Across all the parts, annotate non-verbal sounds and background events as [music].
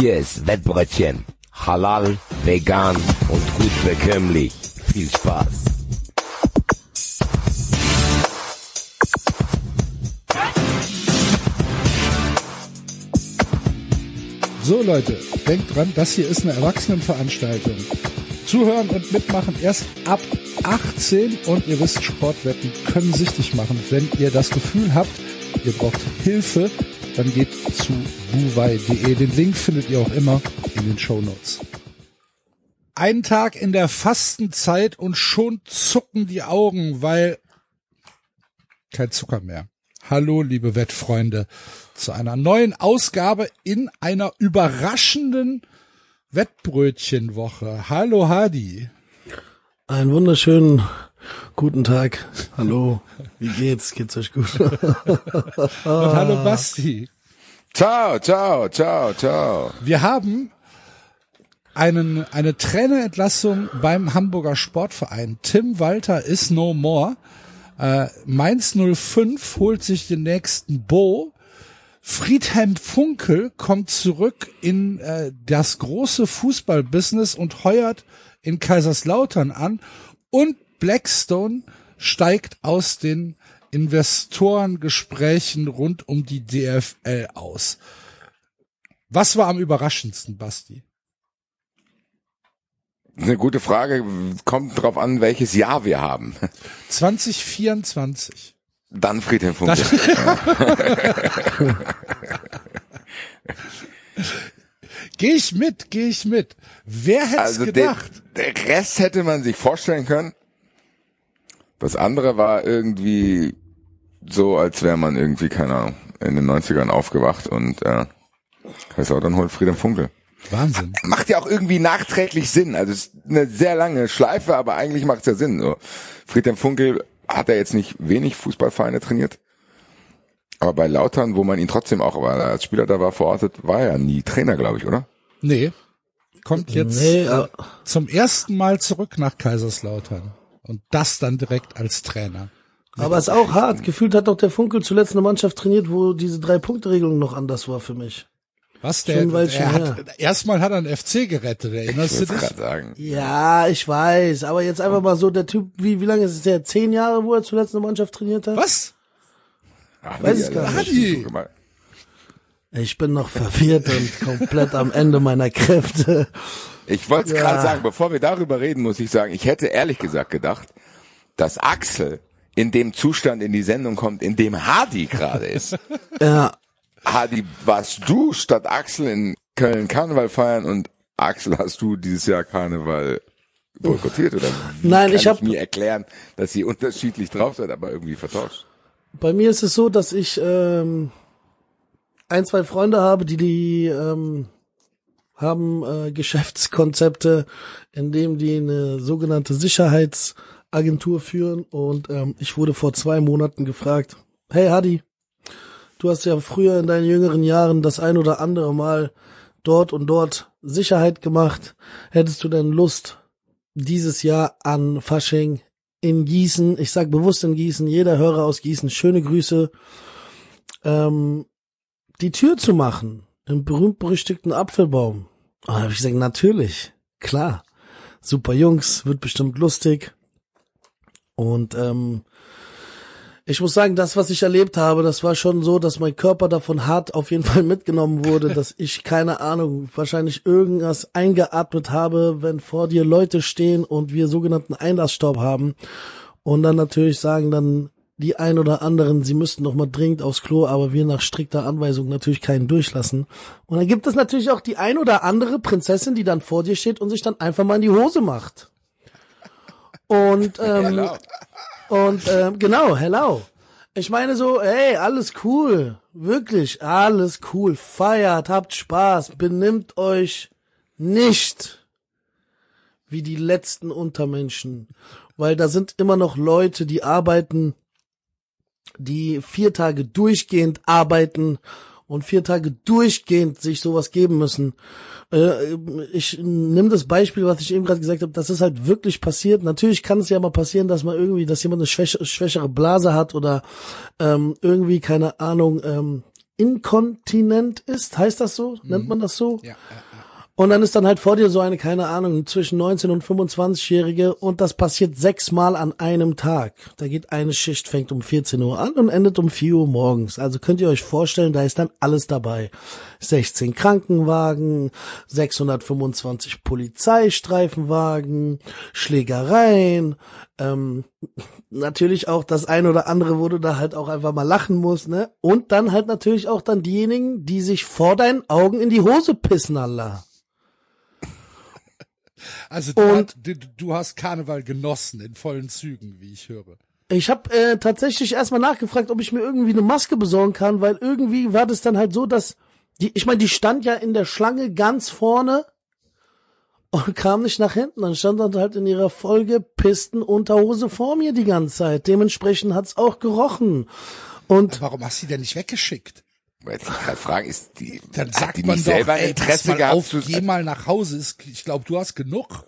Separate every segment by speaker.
Speaker 1: Hier ist Wettbrötchen. Halal, vegan und gut bekömmlich. Viel Spaß.
Speaker 2: So Leute, denkt dran, das hier ist eine Erwachsenenveranstaltung. Zuhören und mitmachen erst ab 18 und ihr wisst, Sportwetten können süchtig machen. Wenn ihr das Gefühl habt, ihr braucht Hilfe, dann geht zu buwei.de. Den Link findet ihr auch immer in den Show Notes. Ein Tag in der Fastenzeit und schon zucken die Augen, weil kein Zucker mehr. Hallo, liebe Wettfreunde, zu einer neuen Ausgabe in einer überraschenden Wettbrötchenwoche. Hallo, Hadi.
Speaker 3: Einen wunderschönen guten Tag. Hallo. Wie geht's? Geht's euch gut? [laughs]
Speaker 2: Und hallo, Basti.
Speaker 4: Ciao, ciao, ciao, ciao.
Speaker 2: Wir haben einen, eine Trainerentlassung beim Hamburger Sportverein. Tim Walter is no more. Äh, Mainz 05 holt sich den nächsten Bo. Friedhelm Funkel kommt zurück in äh, das große Fußballbusiness und heuert in Kaiserslautern an. Und Blackstone steigt aus den Investorengesprächen rund um die DFL aus. Was war am überraschendsten, Basti?
Speaker 4: Eine gute Frage. Kommt drauf an, welches Jahr wir haben.
Speaker 2: 2024.
Speaker 4: Dann Friedhelm Funkel.
Speaker 2: Geh ich mit, geh ich mit. Wer hätte
Speaker 4: Also
Speaker 2: gedacht?
Speaker 4: der, der Rest hätte man sich vorstellen können. Das andere war irgendwie so, als wäre man irgendwie, keine Ahnung, in den 90ern aufgewacht und äh, Kaiserslautern holt Friedhelm Funkel.
Speaker 2: Wahnsinn.
Speaker 4: Macht ja auch irgendwie nachträglich Sinn. Also es ist eine sehr lange Schleife, aber eigentlich macht es ja Sinn. So. Friedhelm Funkel hat er jetzt nicht wenig Fußballvereine trainiert. Aber bei Lautern, wo man ihn trotzdem auch weil er als Spieler da war verortet, war er nie Trainer, glaube ich, oder?
Speaker 2: Nee. Kommt jetzt
Speaker 3: Nee,
Speaker 2: äh,
Speaker 3: aber-
Speaker 2: zum ersten Mal zurück nach Kaiserslautern. Und das dann direkt als Trainer.
Speaker 3: Aber ist auch hart. Gefühlt hat doch der Funkel zuletzt eine Mannschaft trainiert, wo diese Drei-Punkte-Regelung noch anders war für mich.
Speaker 2: Was er hat,
Speaker 3: her.
Speaker 2: erstmal hat er einen FC gerettet, erinnerst du
Speaker 4: Ich
Speaker 2: dich?
Speaker 4: gerade sagen.
Speaker 3: Ja, ich weiß. Aber jetzt einfach mal so, der Typ, wie, wie lange ist es der? Zehn Jahre, wo er zuletzt eine Mannschaft trainiert hat?
Speaker 2: Was?
Speaker 4: Ach,
Speaker 3: Weiß ich gar
Speaker 2: nicht.
Speaker 3: Ich bin noch verwirrt und komplett am Ende meiner Kräfte.
Speaker 4: Ich wollte es
Speaker 3: Ja.
Speaker 4: gerade sagen, bevor wir darüber reden, muss ich sagen, ich hätte ehrlich gesagt gedacht, dass Axel in dem Zustand in die Sendung kommt, in dem Hardy gerade ist. [laughs]
Speaker 3: Ja,
Speaker 4: Hardy, warst du statt Axel in Köln Karneval feiern und Axel hast du dieses Jahr Karneval boykottiert oder? wie
Speaker 3: Nein,
Speaker 4: kann
Speaker 3: ich hab-
Speaker 4: mir erklären, dass ihr unterschiedlich drauf seid, aber irgendwie vertauscht.
Speaker 3: Bei mir ist es so, dass ich ähm, ein, zwei Freunde habe, die die ähm, haben äh, Geschäftskonzepte, in dem die eine sogenannte Sicherheitsagentur führen. Und ähm, ich wurde vor zwei Monaten gefragt, hey Hadi, du hast ja früher in deinen jüngeren Jahren das ein oder andere Mal dort und dort Sicherheit gemacht. Hättest du denn Lust, dieses Jahr an Fasching in Gießen, ich sag bewusst in Gießen, jeder Hörer aus Gießen, schöne Grüße, ähm, die Tür zu machen, im berühmt-berüchtigten Apfelbaum. Und da habe ich gesagt, natürlich, klar, super Jungs, wird bestimmt lustig. Und ähm, ich muss sagen, das, was ich erlebt habe, das war schon so, dass mein Körper davon hart auf jeden [laughs] Fall mitgenommen wurde, dass ich, keine Ahnung, wahrscheinlich irgendwas eingeatmet habe, wenn vor dir Leute stehen und wir sogenannten Einlassstaub haben und dann natürlich sagen dann die ein oder anderen, sie müssten noch mal dringend aufs Klo, aber wir nach strikter Anweisung natürlich keinen durchlassen. Und dann gibt es natürlich auch die ein oder andere Prinzessin, die dann vor dir steht und sich dann einfach mal in die Hose macht. Und ähm, und ähm, genau, hello. Ich meine so, hey, alles cool, wirklich, alles cool, feiert, habt Spaß, benimmt euch nicht wie die letzten Untermenschen, weil da sind immer noch Leute, die arbeiten, die vier Tage durchgehend arbeiten und vier Tage durchgehend sich sowas geben müssen. Äh, ich nehme das Beispiel, was ich eben gerade gesagt habe, das ist halt wirklich passiert. Natürlich kann es ja mal passieren, dass man irgendwie, dass jemand eine schwäch schwächere Blase hat oder ähm, irgendwie, keine Ahnung, ähm, inkontinent ist, heißt das so? Nennt man das so?
Speaker 2: Ja, ja,
Speaker 3: Und dann ist dann halt vor dir so eine, keine Ahnung, zwischen 19 und 25-Jährige und das passiert sechsmal an einem Tag. Da geht eine Schicht, fängt um 14 Uhr an und endet um 4 Uhr morgens. Also könnt ihr euch vorstellen, da ist dann alles dabei. 16 Krankenwagen, 625 Polizeistreifenwagen, Schlägereien, ähm, natürlich auch das ein oder andere, wo du da halt auch einfach mal lachen musst, ne? Und dann halt natürlich auch dann diejenigen, die sich vor deinen Augen in die Hose pissen, Allah.
Speaker 2: Also du,
Speaker 3: Und-
Speaker 2: du, du hast Karneval genossen in vollen Zügen, wie ich höre.
Speaker 3: Ich habe äh, tatsächlich erstmal nachgefragt, ob ich mir irgendwie eine Maske besorgen kann, weil irgendwie war das dann halt so, dass die, ich meine, die stand ja in der Schlange ganz vorne und kam nicht nach hinten. Dann stand dann halt in ihrer Folge Pisten Unterhose vor mir die ganze Zeit. Dementsprechend hat's auch gerochen. Und
Speaker 2: Warum hast du die denn nicht weggeschickt?
Speaker 4: Weil ich gerade fragen, ist die,
Speaker 2: Dann
Speaker 4: hat
Speaker 2: sagt
Speaker 4: die
Speaker 2: man
Speaker 4: nicht
Speaker 2: doch,
Speaker 4: selber
Speaker 2: ey,
Speaker 4: Interesse
Speaker 2: pass mal
Speaker 4: gehabt
Speaker 2: auf,
Speaker 4: zu,
Speaker 2: geh mal nach Hause. Ist- Ich glaube, du hast genug.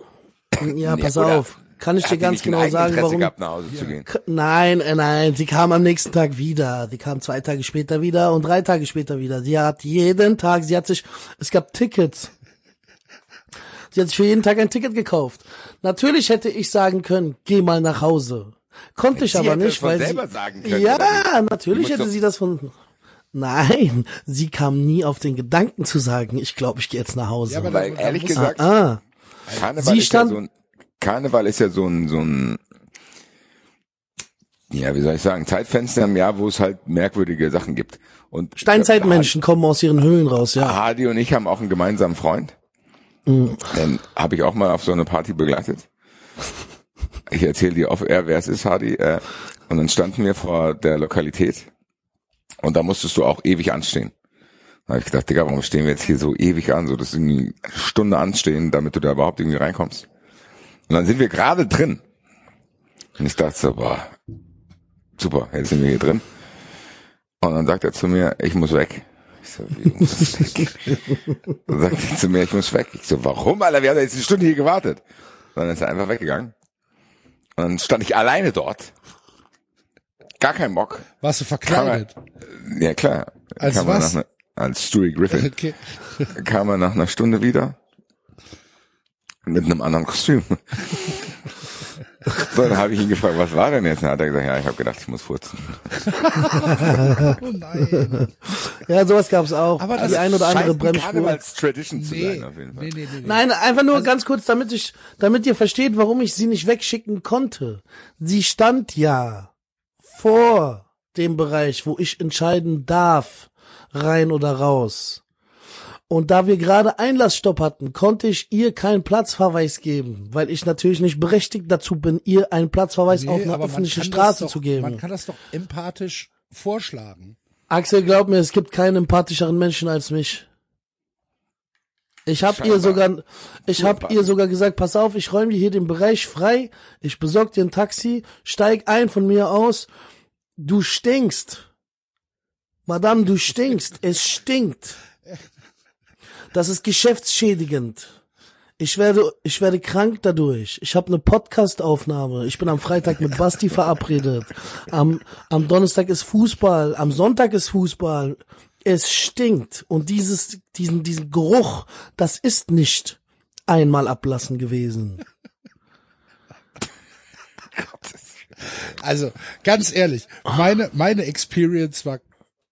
Speaker 3: ja, pass
Speaker 4: oder
Speaker 3: auf, kann ich dir ganz genau sagen, warum.
Speaker 4: gehabt, nach Hause zu gehen?
Speaker 3: Nein, äh, nein, sie kam am nächsten Tag wieder. Sie kam zwei Tage später wieder und drei Tage später wieder. Sie hat jeden Tag, sie hat sich, es gab Tickets. Sie hat sich für jeden Tag ein Ticket gekauft. Natürlich hätte ich sagen können, geh mal nach Hause. Konnte ich aber nicht, weil
Speaker 4: selber
Speaker 3: sie,
Speaker 4: sagen können,
Speaker 3: ja, natürlich hätte
Speaker 4: doch-
Speaker 3: sie das von, nein, sie kam nie auf den Gedanken zu sagen, ich glaube, ich gehe jetzt nach Hause.
Speaker 2: Ja, aber
Speaker 4: Weil
Speaker 2: dann-
Speaker 4: ehrlich gesagt,
Speaker 3: ah,
Speaker 4: Karneval
Speaker 3: Sie
Speaker 4: ist
Speaker 3: stand-
Speaker 4: ja so ein, Karneval ist ja so ein, so ein, ja, wie soll ich sagen, Zeitfenster im Jahr, wo es halt merkwürdige Sachen gibt. Und
Speaker 3: Steinzeitmenschen kommen aus ihren Höhlen raus, ja.
Speaker 4: Hardy und ich haben auch einen gemeinsamen Freund. Den habe ich auch mal auf so eine Party begleitet. Ich erzähle dir off air, wer es ist, Hardy. Äh, und dann standen wir vor der Lokalität und da musstest du auch ewig anstehen. Da habe ich gedacht, Digga, warum stehen wir jetzt hier so ewig an? So, das ist irgendwie eine Stunde anstehen, damit du da überhaupt irgendwie reinkommst. Und dann sind wir gerade drin. Und ich dachte so, boah, super, jetzt sind wir hier drin. Und dann sagt er zu mir, ich muss weg. Ich so, wie, du musst weg? Dann sagt er zu mir, ich muss weg. Ich so, warum, Alter? Wir haben jetzt eine Stunde hier gewartet. Und dann ist er einfach weggegangen. Und dann stand ich alleine dort. Gar kein Bock.
Speaker 2: Warst du verkleidet?
Speaker 4: Ja, klar.
Speaker 2: Als
Speaker 4: kam
Speaker 2: was?
Speaker 4: Ne- als Stewie Griffin. [laughs]
Speaker 2: Okay.
Speaker 4: kam er nach einer Stunde wieder. Mit einem anderen Kostüm. [laughs] so, dann habe ich ihn gefragt, was war denn jetzt? Dann hat er gesagt, ja, ich habe gedacht, ich muss furzen. [laughs]
Speaker 2: Oh nein.
Speaker 3: Ja, sowas gab's auch.
Speaker 2: Aber das
Speaker 3: die ein oder andere Bremsspur.
Speaker 4: Karnevals-Tradition zu
Speaker 2: Nee,
Speaker 4: sein, auf jeden Fall.
Speaker 2: nee, nee, nee.
Speaker 3: Nein, einfach nur ganz kurz, damit ich, damit ihr versteht, warum ich sie nicht wegschicken konnte. Sie stand ja vor dem Bereich, wo ich entscheiden darf, rein oder raus. Und da wir gerade Einlassstopp hatten, konnte ich ihr keinen Platzverweis geben, weil ich natürlich nicht berechtigt dazu bin, ihr einen Platzverweis auf einer öffentlichen
Speaker 2: kann das
Speaker 3: Straße
Speaker 2: doch,
Speaker 3: zu geben.
Speaker 2: Man kann das doch empathisch vorschlagen.
Speaker 3: Axel, glaub mir, es gibt keinen empathischeren Menschen als mich. Ich hab ihr sogar, ich hab
Speaker 4: Empathisch.
Speaker 3: ihr sogar gesagt, pass auf, ich räume dir hier den Bereich frei, ich besorg dir ein Taxi, steig ein von mir aus, du stinkst. Madame, du stinkst, es stinkt. Das ist geschäftsschädigend. Ich werde, ich werde krank dadurch. Ich habe eine Podcast-Aufnahme. Ich bin am Freitag mit Basti verabredet. Am, am Donnerstag ist Fußball. Am Sonntag ist Fußball. Es stinkt. Und dieses, diesen, diesen Geruch, das ist nicht einmal ablassen gewesen. [laughs]
Speaker 2: Also, ganz ehrlich, meine, meine Experience war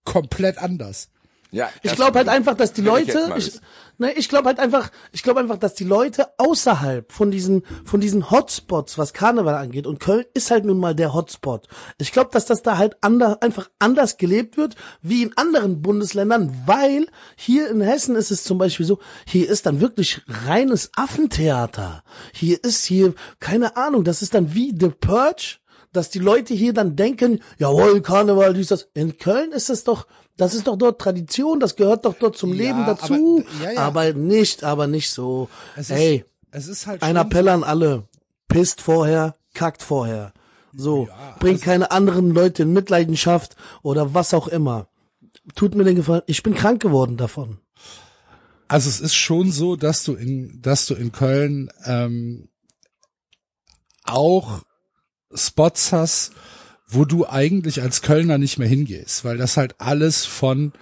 Speaker 2: komplett anders.
Speaker 4: Ja,
Speaker 3: Ich glaube halt einfach, dass die
Speaker 4: ich
Speaker 3: Leute, ich,
Speaker 4: wissen.
Speaker 3: ne, ich glaube halt einfach, ich glaube einfach, dass die Leute außerhalb von diesen, von diesen Hotspots, was Karneval angeht, und Köln ist halt nun mal der Hotspot. Ich glaube, dass das da halt ander, einfach anders gelebt wird, wie in anderen Bundesländern, weil hier in Hessen ist es zum Beispiel so, hier ist dann wirklich reines Affentheater. Hier ist hier, keine Ahnung, das ist dann wie The Purge, dass die Leute hier dann denken, jawohl, Karneval, dies, das. In Köln ist es doch, das ist doch dort Tradition, das gehört doch dort zum
Speaker 2: Ja,
Speaker 3: Leben dazu.
Speaker 2: aber- ja, ja.
Speaker 3: Aber nicht, aber nicht so.
Speaker 2: Es
Speaker 3: Ey,
Speaker 2: ist, es ist halt
Speaker 3: ein Appell an alle. Pisst vorher, kackt vorher. So, bringt
Speaker 2: also
Speaker 3: keine anderen Leute in Mitleidenschaft oder was auch immer. Tut mir den Gefallen, ich bin krank geworden davon.
Speaker 2: Also es ist schon so, dass du in, dass du in Köln ähm, auch Spots hast, wo du eigentlich als Kölner nicht mehr hingehst, weil das halt alles von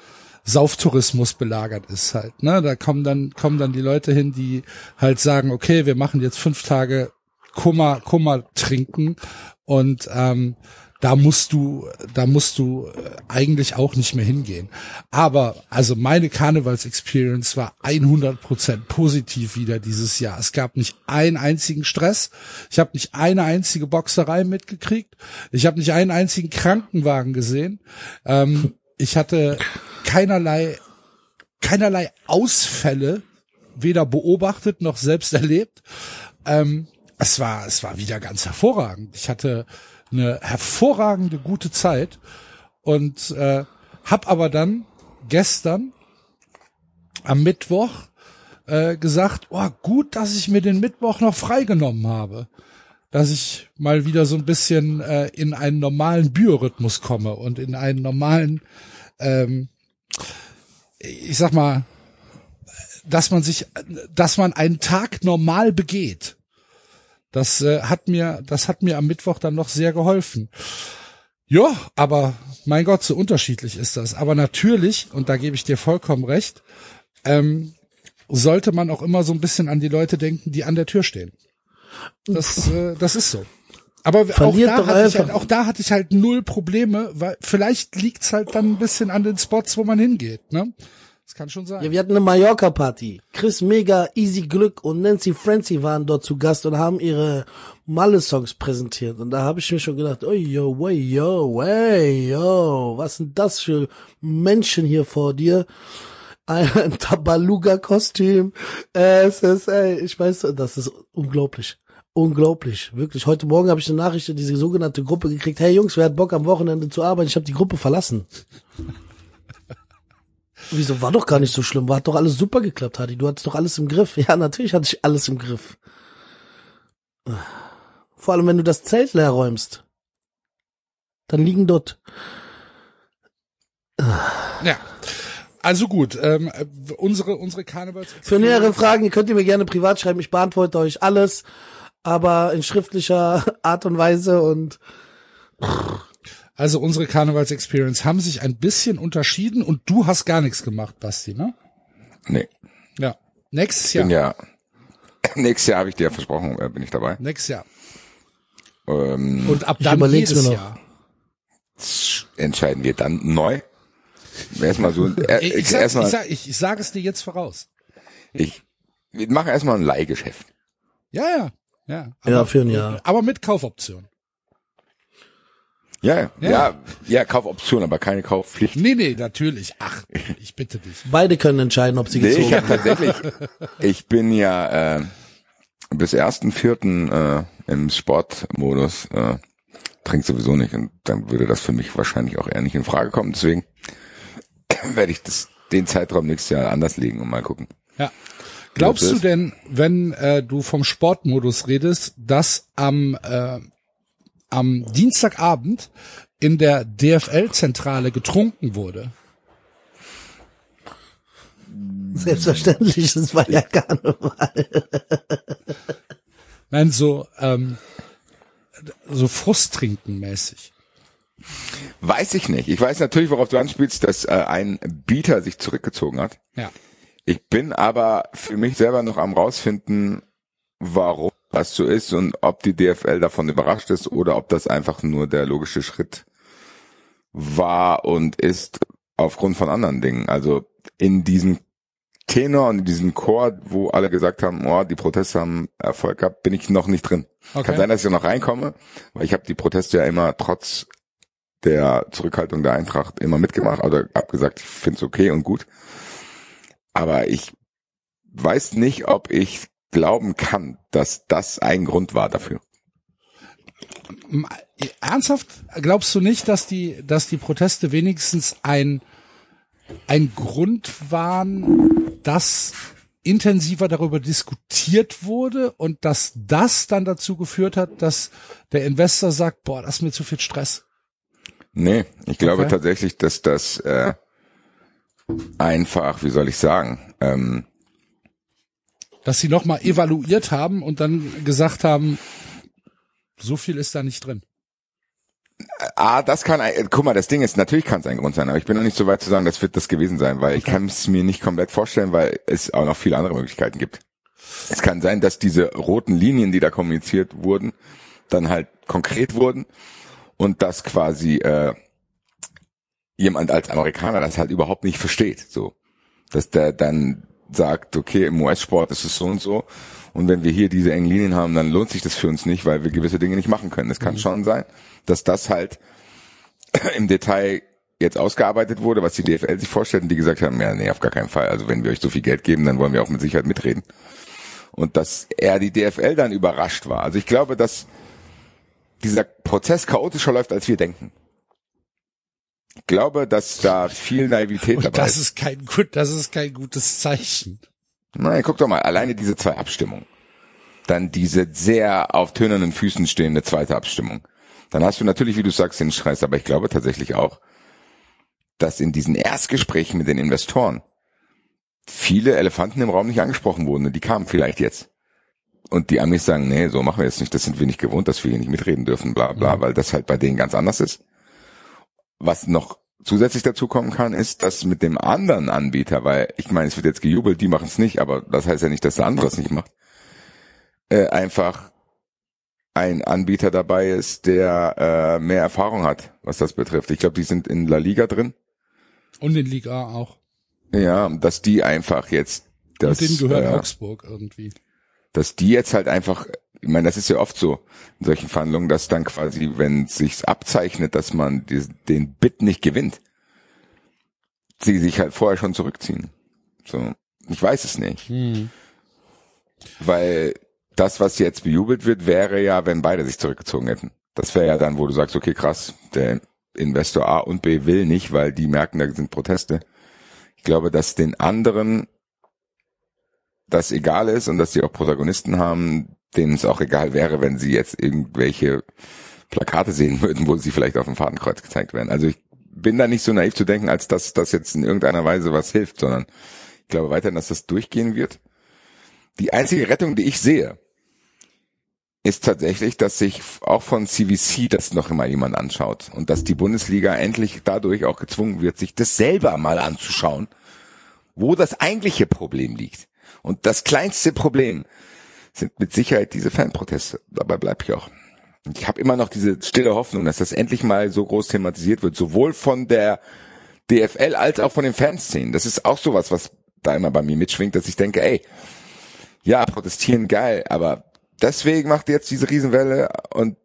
Speaker 2: Sauftourismus belagert ist halt. Ne? Da kommen dann kommen dann die Leute hin, die halt sagen, okay, wir machen jetzt fünf Tage Kummer Kummer trinken und ähm, da musst du, da musst du äh, eigentlich auch nicht mehr hingehen. Aber also meine Karnevals-Experience war 100% positiv wieder dieses Jahr. Es gab nicht einen einzigen Stress. Ich habe nicht eine einzige Boxerei mitgekriegt. Ich habe nicht einen einzigen Krankenwagen gesehen. Ähm, ich hatte keinerlei, keinerlei Ausfälle weder beobachtet noch selbst erlebt. Ähm, es war, es war wieder ganz hervorragend. Ich hatte eine hervorragende gute Zeit und äh, hab aber dann gestern am Mittwoch äh, gesagt, oh gut, dass ich mir den Mittwoch noch freigenommen habe, dass ich mal wieder so ein bisschen äh, in einen normalen Biorhythmus komme und in einen normalen, ähm, ich sag mal, dass man sich, dass man einen Tag normal begeht. Das äh, hat mir, das hat mir am Mittwoch dann noch sehr geholfen. Ja, aber mein Gott, so unterschiedlich ist das. Aber natürlich, und da gebe ich dir vollkommen recht, ähm, sollte man auch immer so ein bisschen an die Leute denken, die an der Tür stehen. Das, äh, das ist so. Aber auch da, hatte ich halt, auch da hatte ich halt null Probleme, weil vielleicht liegt's halt dann ein bisschen an den Spots, wo man hingeht. Ne? Das kann schon sein.
Speaker 3: Ja, wir hatten eine Mallorca-Party. Chris Mega, Easy Glück und Nancy Francie waren dort zu Gast und haben ihre Malle-Songs präsentiert. Und da habe ich mir schon gedacht, oh yo, way, yo, way, yo, was sind das für Menschen hier vor dir? Ein [laughs] Tabaluga-Kostüm, SSA, ich weiß, das ist unglaublich. Unglaublich, wirklich. Heute Morgen habe ich eine Nachricht in diese sogenannte Gruppe gekriegt. Hey Jungs, wer hat Bock am Wochenende zu arbeiten? Ich habe die Gruppe verlassen. Wieso war doch gar nicht so schlimm? War hat doch alles super geklappt, Hadi. Du hattest doch alles im Griff. [laughs] Ja, natürlich hatte ich alles im Griff. Vor allem, wenn du das Zelt leer räumst. Dann liegen dort.
Speaker 2: Ja. Also gut, ähm, unsere unsere Karnevals.
Speaker 3: Für nähere Fragen könnt ihr mir gerne privat schreiben. Ich beantworte euch alles, aber in schriftlicher Art und Weise und
Speaker 2: also unsere Karnevals-Experience haben sich ein bisschen unterschieden und du hast gar nichts gemacht, Basti, ne?
Speaker 4: Nee.
Speaker 2: Ja. Nächstes Jahr.
Speaker 4: Bin ja, [laughs] nächstes Jahr habe ich dir ja versprochen, äh, bin ich dabei.
Speaker 2: Nächstes Jahr.
Speaker 4: Ähm,
Speaker 2: Und ab
Speaker 3: Ich
Speaker 2: dann jedes. Jahr.
Speaker 4: entscheiden wir dann neu. Erstmal so, äh,
Speaker 2: Ich, ich, sag,
Speaker 4: erstmal,
Speaker 2: ich, sag, ich, ich sage es dir jetzt voraus.
Speaker 4: ich, wir machen erstmal ein Leihgeschäft.
Speaker 2: Ja, ja. Ja,
Speaker 3: ja, für ein Jahr.
Speaker 2: aber mit Kaufoption.
Speaker 4: Ja, ja,
Speaker 2: Ja.
Speaker 4: ja, Kaufoption, aber keine Kaufpflicht.
Speaker 2: Nee, nee, natürlich. Ach, ich bitte dich.
Speaker 3: Beide können entscheiden, ob sie
Speaker 4: Nee,
Speaker 3: gezogen
Speaker 4: ich habe tatsächlich, [laughs] ich bin ja äh, bis ersten vierten äh, im Sportmodus, äh, trink sowieso nicht und dann würde das für mich wahrscheinlich auch eher nicht in Frage kommen. Deswegen [coughs] werde ich das, den Zeitraum nächstes Jahr anders legen und mal gucken.
Speaker 2: Ja. Glaubst du denn, wenn äh, du vom Sportmodus redest, dass am äh, am Dienstagabend in der DFL-Zentrale getrunken wurde?
Speaker 3: Selbstverständlich, das war ja Karneval. [laughs]
Speaker 2: Nein, so ähm, so Frusttrinken mäßig.
Speaker 4: Weiß ich nicht. Ich weiß natürlich, worauf du anspielst, dass äh, ein Bieter sich zurückgezogen hat.
Speaker 2: Ja.
Speaker 4: Ich bin aber für mich selber noch am rausfinden, warum das so ist und ob die DFL davon überrascht ist oder ob das einfach nur der logische Schritt war und ist aufgrund von anderen Dingen. Also in diesem Tenor und in diesem Chor, wo alle gesagt haben, oh, die Proteste haben Erfolg gehabt, bin ich noch nicht drin.
Speaker 2: Okay.
Speaker 4: Kann sein, dass ich noch reinkomme, weil ich habe die Proteste ja immer trotz der Zurückhaltung der Eintracht immer mitgemacht oder hab gesagt, ich finde es okay und gut. Aber ich weiß nicht, ob ich glauben kann, dass das ein Grund war dafür.
Speaker 2: Ernsthaft glaubst du nicht, dass die, dass die Proteste wenigstens ein, ein Grund waren, dass intensiver darüber diskutiert wurde und dass das dann dazu geführt hat, dass der Investor sagt, boah, das ist mir zu viel Stress.
Speaker 4: Nee, ich glaube
Speaker 2: Okay.
Speaker 4: tatsächlich, dass das äh, einfach, wie soll ich sagen, ähm,
Speaker 2: Dass sie nochmal evaluiert haben und dann gesagt haben, so viel ist da nicht drin.
Speaker 4: ah, das kann, ein, guck mal, das Ding ist, natürlich kann es ein Grund sein, aber ich bin noch nicht so weit zu sagen, das wird das gewesen sein, weil ich kann es mir nicht komplett vorstellen, weil es auch noch viele andere Möglichkeiten gibt. Es kann sein, dass diese roten Linien, die da kommuniziert wurden, dann halt konkret wurden und dass quasi äh, jemand als Amerikaner das halt überhaupt nicht versteht, so, dass der dann sagt, okay, im US-Sport ist es so und so und wenn wir hier diese engen Linien haben, dann lohnt sich das für uns nicht, weil wir gewisse Dinge nicht machen können. Es kann mhm. schon sein, dass das halt [clears throat] im Detail jetzt ausgearbeitet wurde, was die DFL sich vorstellt und die gesagt haben, ja, nee, auf gar keinen Fall. Also wenn wir euch so viel Geld geben, dann wollen wir auch mit Sicherheit mitreden. Und dass er die DFL dann überrascht war. Also ich glaube, dass dieser Prozess chaotischer läuft, als wir denken. Ich glaube, dass da viel Naivität
Speaker 2: und
Speaker 4: dabei
Speaker 2: das ist. kein gut, das ist kein gutes Zeichen.
Speaker 4: Nein, guck doch mal, alleine diese zwei Abstimmungen. Dann diese sehr auf tönernen Füßen stehende zweite Abstimmung. Dann hast du natürlich, wie du sagst, den Scheiß, aber ich glaube tatsächlich auch, dass in diesen Erstgesprächen mit den Investoren viele Elefanten im Raum nicht angesprochen wurden und die kamen vielleicht jetzt. Und die Amis sagen, nee, so machen wir jetzt nicht, das sind wir nicht gewohnt, dass wir hier nicht mitreden dürfen, bla bla, weil das halt bei denen ganz anders ist. Was noch zusätzlich dazu kommen kann, ist, dass mit dem anderen Anbieter, weil ich meine, es wird jetzt gejubelt, die machen es nicht, aber das heißt ja nicht, dass der andere es nicht macht, äh, einfach ein Anbieter dabei ist, der äh, mehr Erfahrung hat, was das betrifft. Ich glaube, die sind in La Liga drin.
Speaker 2: Und in Liga auch.
Speaker 4: Ja, dass die einfach jetzt das.
Speaker 2: Und denen gehört äh, Augsburg irgendwie.
Speaker 4: Dass die jetzt halt einfach ich meine, das ist ja oft so in solchen Verhandlungen, dass dann quasi, wenn sich's abzeichnet, dass man die, den Bit nicht gewinnt, sie sich halt vorher schon zurückziehen. So, ich weiß es nicht. Hm. Weil das, was jetzt bejubelt wird, wäre ja, wenn beide sich zurückgezogen hätten. Das wäre ja dann, wo du sagst, okay, krass, der Investor A und B will nicht, weil die merken, da sind Proteste. Ich glaube, dass den anderen das egal ist und dass sie auch Protagonisten haben, denen es auch egal wäre, wenn sie jetzt irgendwelche Plakate sehen würden, wo sie vielleicht auf dem Fadenkreuz gezeigt werden. Also ich bin da nicht so naiv zu denken, als dass das jetzt in irgendeiner Weise was hilft, sondern ich glaube weiterhin, dass das durchgehen wird. Die einzige Rettung, die ich sehe, ist tatsächlich, dass sich auch von CVC das noch immer jemand anschaut und dass die Bundesliga endlich dadurch auch gezwungen wird, sich das selber mal anzuschauen, wo das eigentliche Problem liegt. Und das kleinste Problem sind mit Sicherheit diese Fanproteste. Dabei bleibe ich auch. Ich habe immer noch diese stille Hoffnung, dass das endlich mal so groß thematisiert wird, sowohl von der DFL als auch von den Fanszenen. Das ist auch sowas, was da immer bei mir mitschwingt, dass ich denke, ey, ja, protestieren geil, aber deswegen macht jetzt diese Riesenwelle und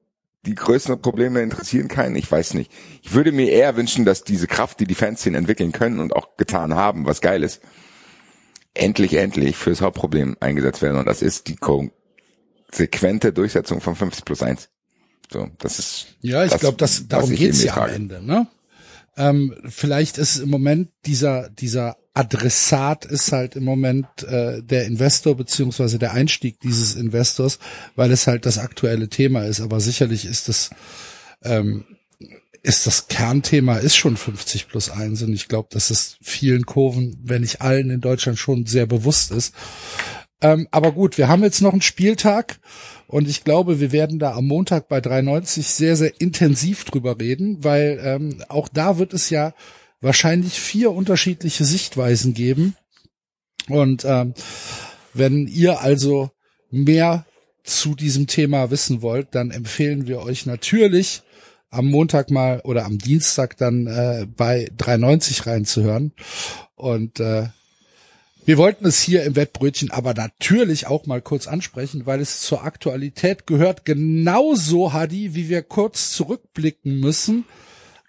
Speaker 4: die größeren Probleme interessieren keinen. Ich weiß nicht. Ich würde mir eher wünschen, dass diese Kraft, die die Fanszenen entwickeln können und auch getan haben, was geil ist, endlich, endlich fürs Hauptproblem eingesetzt werden. Und das ist die konsequente Durchsetzung von 50 plus 1. So, das ist.
Speaker 2: Ja, ich glaube, das, darum geht's ja am Ende, ne? Ähm, vielleicht ist im Moment dieser, dieser Adressat ist halt im Moment äh, der Investor beziehungsweise der Einstieg dieses Investors, weil es halt das aktuelle Thema ist. Aber sicherlich ist es ähm, ist das Kernthema ist schon 50 plus 1 und ich glaube, dass es vielen Kurven, wenn nicht allen in Deutschland schon sehr bewusst ist. Ähm, aber gut, wir haben jetzt noch einen Spieltag und ich glaube, wir werden da am Montag bei 93 sehr, sehr intensiv drüber reden, weil ähm, auch da wird es ja wahrscheinlich vier unterschiedliche Sichtweisen geben. Und ähm, wenn ihr also mehr zu diesem Thema wissen wollt, dann empfehlen wir euch natürlich am Montag mal oder am Dienstag dann äh, bei 3,90 reinzuhören. Und äh, wir wollten es hier im Wettbrötchen aber natürlich auch mal kurz ansprechen, weil es zur Aktualität gehört. Genauso, Hadi, wie wir kurz zurückblicken müssen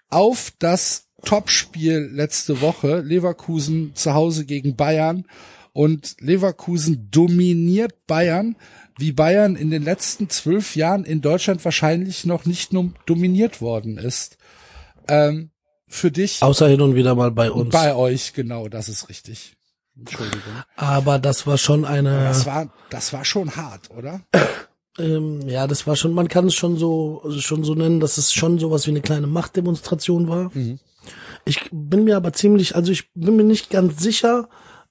Speaker 2: auf das Topspiel letzte Woche. Leverkusen zu Hause gegen Bayern. Und Leverkusen dominiert Bayern wie Bayern in den letzten zwölf Jahren in Deutschland wahrscheinlich noch nicht nur dominiert worden ist. Ähm, für dich.
Speaker 3: Außer hin und wieder mal bei uns.
Speaker 2: Bei euch, genau, das ist richtig. Entschuldigung.
Speaker 3: Aber das war schon eine.
Speaker 2: Das war, das war schon hart, oder? [coughs]
Speaker 3: ähm, ja, das war schon, man kann es schon so, schon so nennen, dass es schon sowas wie eine kleine Machtdemonstration war. Mhm. Ich bin mir aber ziemlich, also ich bin mir nicht ganz sicher,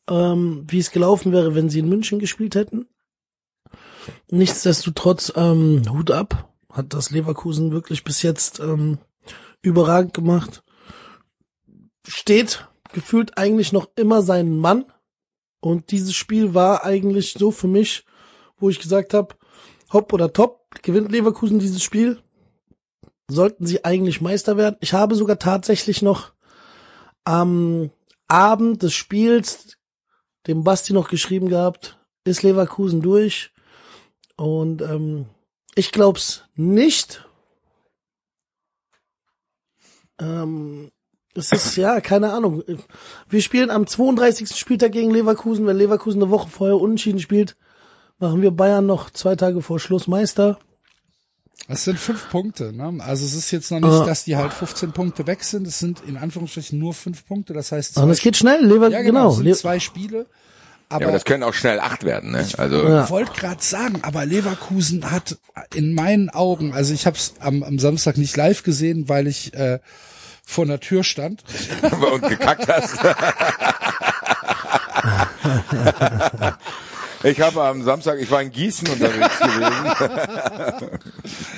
Speaker 3: ähm, wie es gelaufen wäre, wenn sie in München gespielt hätten. Nichtsdestotrotz, ähm, Hut ab, hat das Leverkusen wirklich bis jetzt ähm, überragend gemacht. Steht gefühlt eigentlich noch immer seinen Mann. Und dieses Spiel war eigentlich so für mich, wo ich gesagt habe, hopp oder top, gewinnt Leverkusen dieses Spiel. Sollten sie eigentlich Meister werden. Ich habe sogar tatsächlich noch am Abend des Spiels dem Basti noch geschrieben gehabt, ist Leverkusen durch. Und ähm, ich glaub's nicht. Ähm, es ist, ja, keine Ahnung. Wir spielen am 32. Spieltag gegen Leverkusen. Wenn Leverkusen eine Woche vorher unentschieden spielt, machen wir Bayern noch zwei Tage vor Schluss Meister.
Speaker 2: Es sind fünf Punkte, ne? Also es ist jetzt noch nicht, dass die halt 15 Punkte weg sind. Es sind in Anführungsstrichen nur fünf Punkte. Das heißt,
Speaker 3: Und es geht schnell. Lever
Speaker 2: ja,
Speaker 3: genau.
Speaker 2: genau, es sind zwei Spiele. Aber,
Speaker 4: Ja, aber das können auch schnell acht werden, ne? Also
Speaker 2: ich wollte gerade sagen, aber Leverkusen hat in meinen Augen, also ich habe es am, am Samstag nicht live gesehen, weil ich äh, vor der Tür stand.
Speaker 4: und gekackt hast. ich habe am Samstag, ich war in Gießen unterwegs gewesen.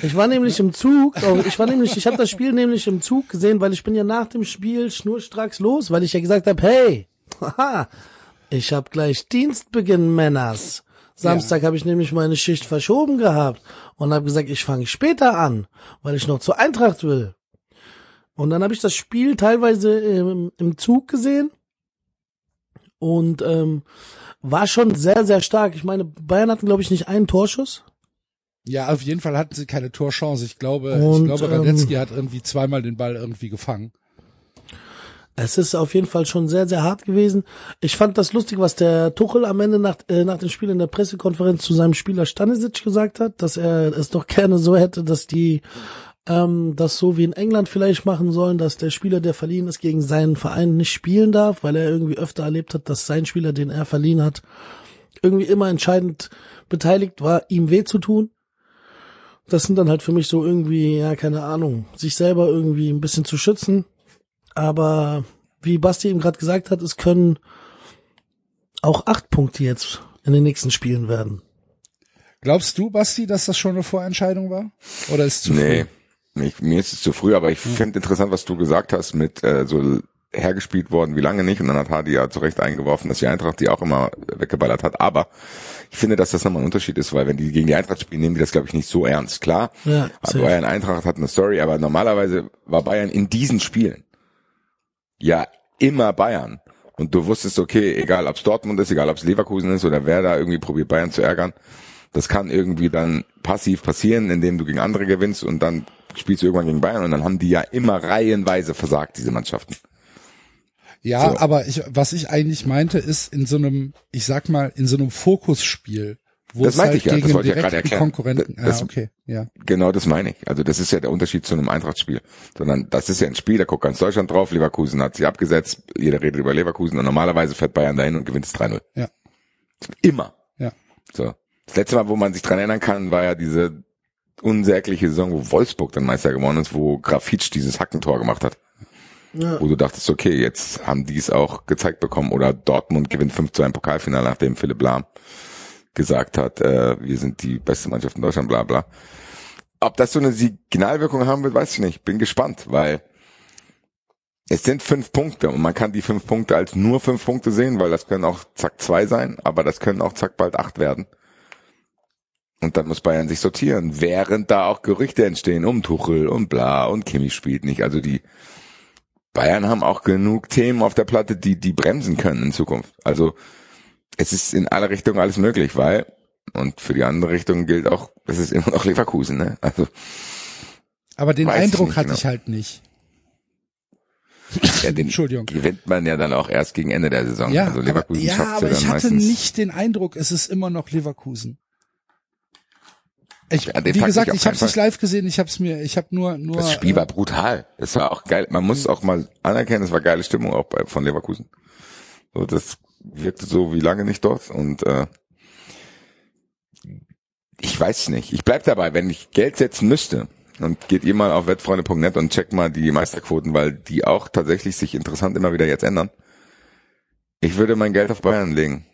Speaker 3: Ich war nämlich im Zug, oh, ich war nämlich, ich habe das Spiel nämlich im Zug gesehen, weil ich bin ja nach dem Spiel schnurstracks los, weil ich ja gesagt habe, hey, [laughs] haha, ich habe gleich Dienstbeginn, Männers. Samstag habe ich nämlich meine Schicht verschoben gehabt und habe gesagt, ich fange später an, weil ich noch zur Eintracht will. Und dann habe ich das Spiel teilweise im, im Zug gesehen und ähm, war schon sehr, sehr stark. Ich meine, Bayern hatten, glaube ich, nicht einen Torschuss.
Speaker 2: Ja, auf jeden Fall hatten sie keine Torchance. Ich glaube,
Speaker 3: Und,
Speaker 2: ich glaube,
Speaker 3: ähm,
Speaker 2: Radetzky hat irgendwie zweimal den Ball irgendwie gefangen.
Speaker 3: Es ist auf jeden Fall schon sehr, sehr hart gewesen. Ich fand das lustig, was der Tuchel am Ende nach, äh, nach dem Spiel in der Pressekonferenz zu seinem Spieler Stanisic gesagt hat, dass er es doch [laughs] gerne so hätte, dass die ähm, das so wie in England vielleicht machen sollen, dass der Spieler, der verliehen ist, gegen seinen Verein nicht spielen darf, weil er irgendwie öfter erlebt hat, dass sein Spieler, den er verliehen hat, irgendwie immer entscheidend beteiligt war, ihm weh zu tun. Das sind dann halt für mich so irgendwie, ja, keine Ahnung, sich selber irgendwie ein bisschen zu schützen. Aber wie Basti eben gerade gesagt hat, es können auch acht Punkte jetzt in den nächsten Spielen werden.
Speaker 2: Glaubst du, Basti, dass das schon eine Vorentscheidung war? Oder ist es zu
Speaker 4: Nee,
Speaker 2: früh?
Speaker 4: ich, mir ist es zu früh, aber ich finde interessant, was du gesagt hast mit äh, so hergespielt worden, wie lange nicht. Und dann hat Hardy ja zu Recht eingeworfen, dass die Eintracht die auch immer weggeballert hat. Aber ich finde, dass das nochmal ein Unterschied ist, weil wenn die gegen die Eintracht spielen, nehmen die das, glaube ich, nicht so ernst. Klar,
Speaker 3: Ja, safe.
Speaker 4: Bayern Eintracht hat eine Story, aber normalerweise war Bayern in diesen Spielen ja immer Bayern. Und du wusstest, okay, egal ob es Dortmund ist, egal ob es Leverkusen ist oder wer da irgendwie probiert, Bayern zu ärgern, das kann irgendwie dann passiv passieren, indem du gegen andere gewinnst und dann spielst du irgendwann gegen Bayern und dann haben die ja immer reihenweise versagt, diese Mannschaften.
Speaker 2: Ja,
Speaker 4: So.
Speaker 2: aber ich, was ich eigentlich meinte, ist in so einem, ich sag mal, in so einem Fokusspiel,
Speaker 4: Das
Speaker 2: es
Speaker 4: meinte
Speaker 2: halt
Speaker 4: ich ja, das wollte ich ja gerade erklären.
Speaker 2: Konkurrenten.
Speaker 4: Das-
Speaker 2: ja, okay, ja.
Speaker 4: Genau das meine ich. Also das ist ja der Unterschied zu einem Eintrachtspiel. Sondern das ist ja ein Spiel, da guckt ganz Deutschland drauf, Leverkusen hat sich abgesetzt, jeder redet über Leverkusen und normalerweise fährt Bayern dahin und gewinnt es 3-0.
Speaker 2: Ja.
Speaker 4: Immer.
Speaker 2: Ja.
Speaker 4: So. Das letzte Mal, wo man sich dran erinnern kann, war ja diese unsägliche Saison, wo Wolfsburg dann Meister geworden ist, wo Grafitsch dieses Hackentor gemacht hat.
Speaker 3: Ja.
Speaker 4: Wo du dachtest, okay, jetzt haben die es auch gezeigt bekommen. Oder Dortmund gewinnt 5 zu 1 Pokalfinale, nachdem Philipp Lahm gesagt hat, äh, wir sind die beste Mannschaft in Deutschland, bla bla. Ob das so eine Signalwirkung haben wird, weiß ich nicht. Bin gespannt, weil es sind fünf Punkte und man kann die fünf Punkte als nur fünf Punkte sehen, weil das können auch zack zwei sein, aber das können auch zack bald acht werden. Und dann muss Bayern sich sortieren, während da auch Gerüchte entstehen um Tuchel und bla und Kimmich spielt nicht. Also die Bayern haben auch genug Themen auf der Platte, die die bremsen können in Zukunft. Also es ist in alle Richtungen alles möglich, weil und für die andere Richtung gilt auch, es ist immer noch Leverkusen. Ne? Also
Speaker 2: Aber den
Speaker 4: ich
Speaker 2: Eindruck
Speaker 4: nicht
Speaker 2: hatte
Speaker 4: genau.
Speaker 2: ich halt nicht.
Speaker 4: ja, den
Speaker 2: Entschuldigung.
Speaker 4: gewinnt man ja dann auch erst gegen Ende der Saison.
Speaker 2: Ja,
Speaker 4: also
Speaker 2: aber,
Speaker 4: Leverkusen
Speaker 2: ja,
Speaker 4: schafft's
Speaker 2: aber
Speaker 4: ja
Speaker 2: ich hatte nicht den Eindruck, es ist immer noch Leverkusen. Ich,
Speaker 4: Ja,
Speaker 2: wie
Speaker 4: Tag
Speaker 2: gesagt, ich habe es nicht live gesehen, ich habe es mir, ich habe nur nur
Speaker 4: Das Spiel war
Speaker 2: äh,
Speaker 4: brutal. Das war auch geil. Man muss auch mal anerkennen, es war geile Stimmung auch bei, von Leverkusen. So, das wirkte so wie lange nicht dort und äh, ich weiß nicht. Ich bleib dabei, wenn ich Geld setzen müsste und geht ihr mal auf wettfreunde.net und checkt mal die Meisterquoten, weil die auch tatsächlich sich interessant immer wieder jetzt ändern. Ich würde mein Geld auf Bayern legen.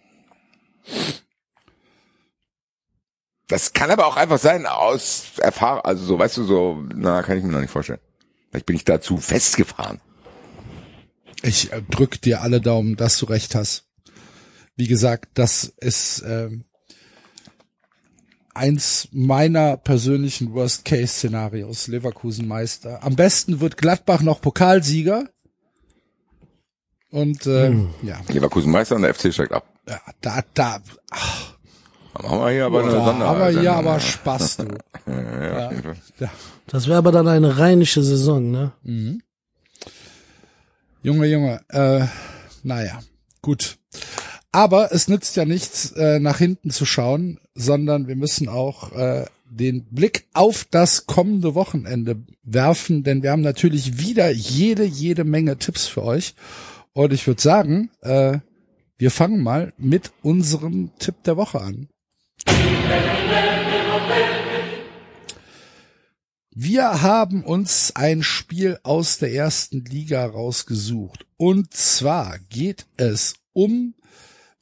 Speaker 4: Das kann aber auch einfach sein aus Erfahrung, also so, weißt du, so, na, kann ich mir noch nicht vorstellen. Vielleicht bin ich dazu festgefahren.
Speaker 2: Ich drück dir alle Daumen, dass du recht hast. Wie gesagt, das ist ähm, eins meiner persönlichen Worst-Case-Szenarios. Leverkusen Meister. Am besten wird Gladbach noch Pokalsieger. Und äh, ja,
Speaker 4: Leverkusen Meister und der FC steigt ab.
Speaker 2: ja, da, da, ach,
Speaker 4: Dann machen wir hier aber eine Sonder.
Speaker 2: aber ja, aber Spaß, du. [laughs]
Speaker 4: Ja.
Speaker 2: Ja.
Speaker 3: Das wäre aber dann eine rheinische Saison, ne?
Speaker 2: Junge, Junge, äh, naja, gut. Aber es nützt ja nichts, äh, nach hinten zu schauen, sondern wir müssen auch äh, den Blick auf das kommende Wochenende werfen, denn wir haben natürlich wieder jede, jede Menge Tipps für euch. Und ich würde sagen, äh, wir fangen mal mit unserem Tipp der Woche an. Wir haben uns ein Spiel aus der ersten Liga rausgesucht. Und zwar geht es um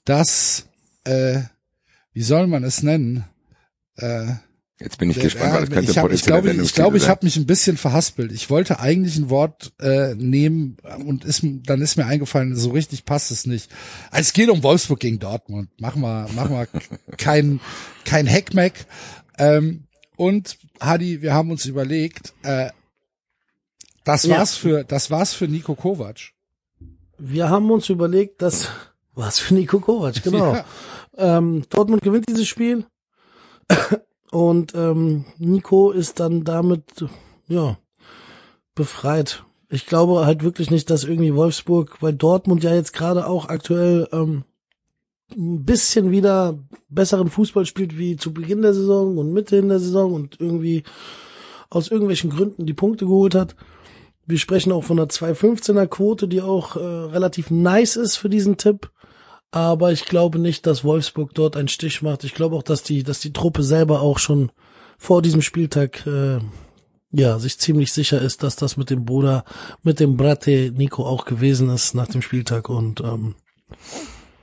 Speaker 2: das, äh, wie soll man es nennen? Äh,
Speaker 4: Jetzt bin ich
Speaker 2: der-
Speaker 4: gespannt, weil das
Speaker 2: ja,
Speaker 4: könnte
Speaker 2: ich, hab, ich glaube, ich, glaube, ich habe mich ein bisschen verhaspelt. Ich wollte eigentlich ein Wort äh, nehmen und ist, dann ist mir eingefallen, so richtig passt es nicht. Also es geht um Wolfsburg gegen Dortmund. Machen wir, machen wir [laughs] kein kein Hackmack. Ähm, und Hadi, wir haben uns überlegt, äh, das
Speaker 3: Ja.
Speaker 2: war's für das war's für Nico Kovac.
Speaker 3: Wir haben uns überlegt, dass was für Nico Kovac, [laughs] genau.
Speaker 2: Ja.
Speaker 3: Ähm, Dortmund gewinnt dieses Spiel [coughs] und ähm, Nico ist dann damit ja befreit. Ich glaube halt wirklich nicht, dass irgendwie Wolfsburg, weil Dortmund ja jetzt gerade auch aktuell ähm, ein bisschen wieder besseren Fußball spielt wie zu Beginn der Saison und Mitte in der Saison und irgendwie aus irgendwelchen Gründen die Punkte geholt hat. Wir sprechen auch von einer 2,15er Quote, die auch äh, relativ nice ist für diesen Tipp. Aber ich glaube nicht, dass Wolfsburg dort einen Stich macht. Ich glaube auch, dass die, dass die Truppe selber auch schon vor diesem Spieltag äh, ja sich ziemlich sicher ist, dass das mit dem Bruder, mit dem Brate Nico auch gewesen ist nach dem Spieltag. Und ähm,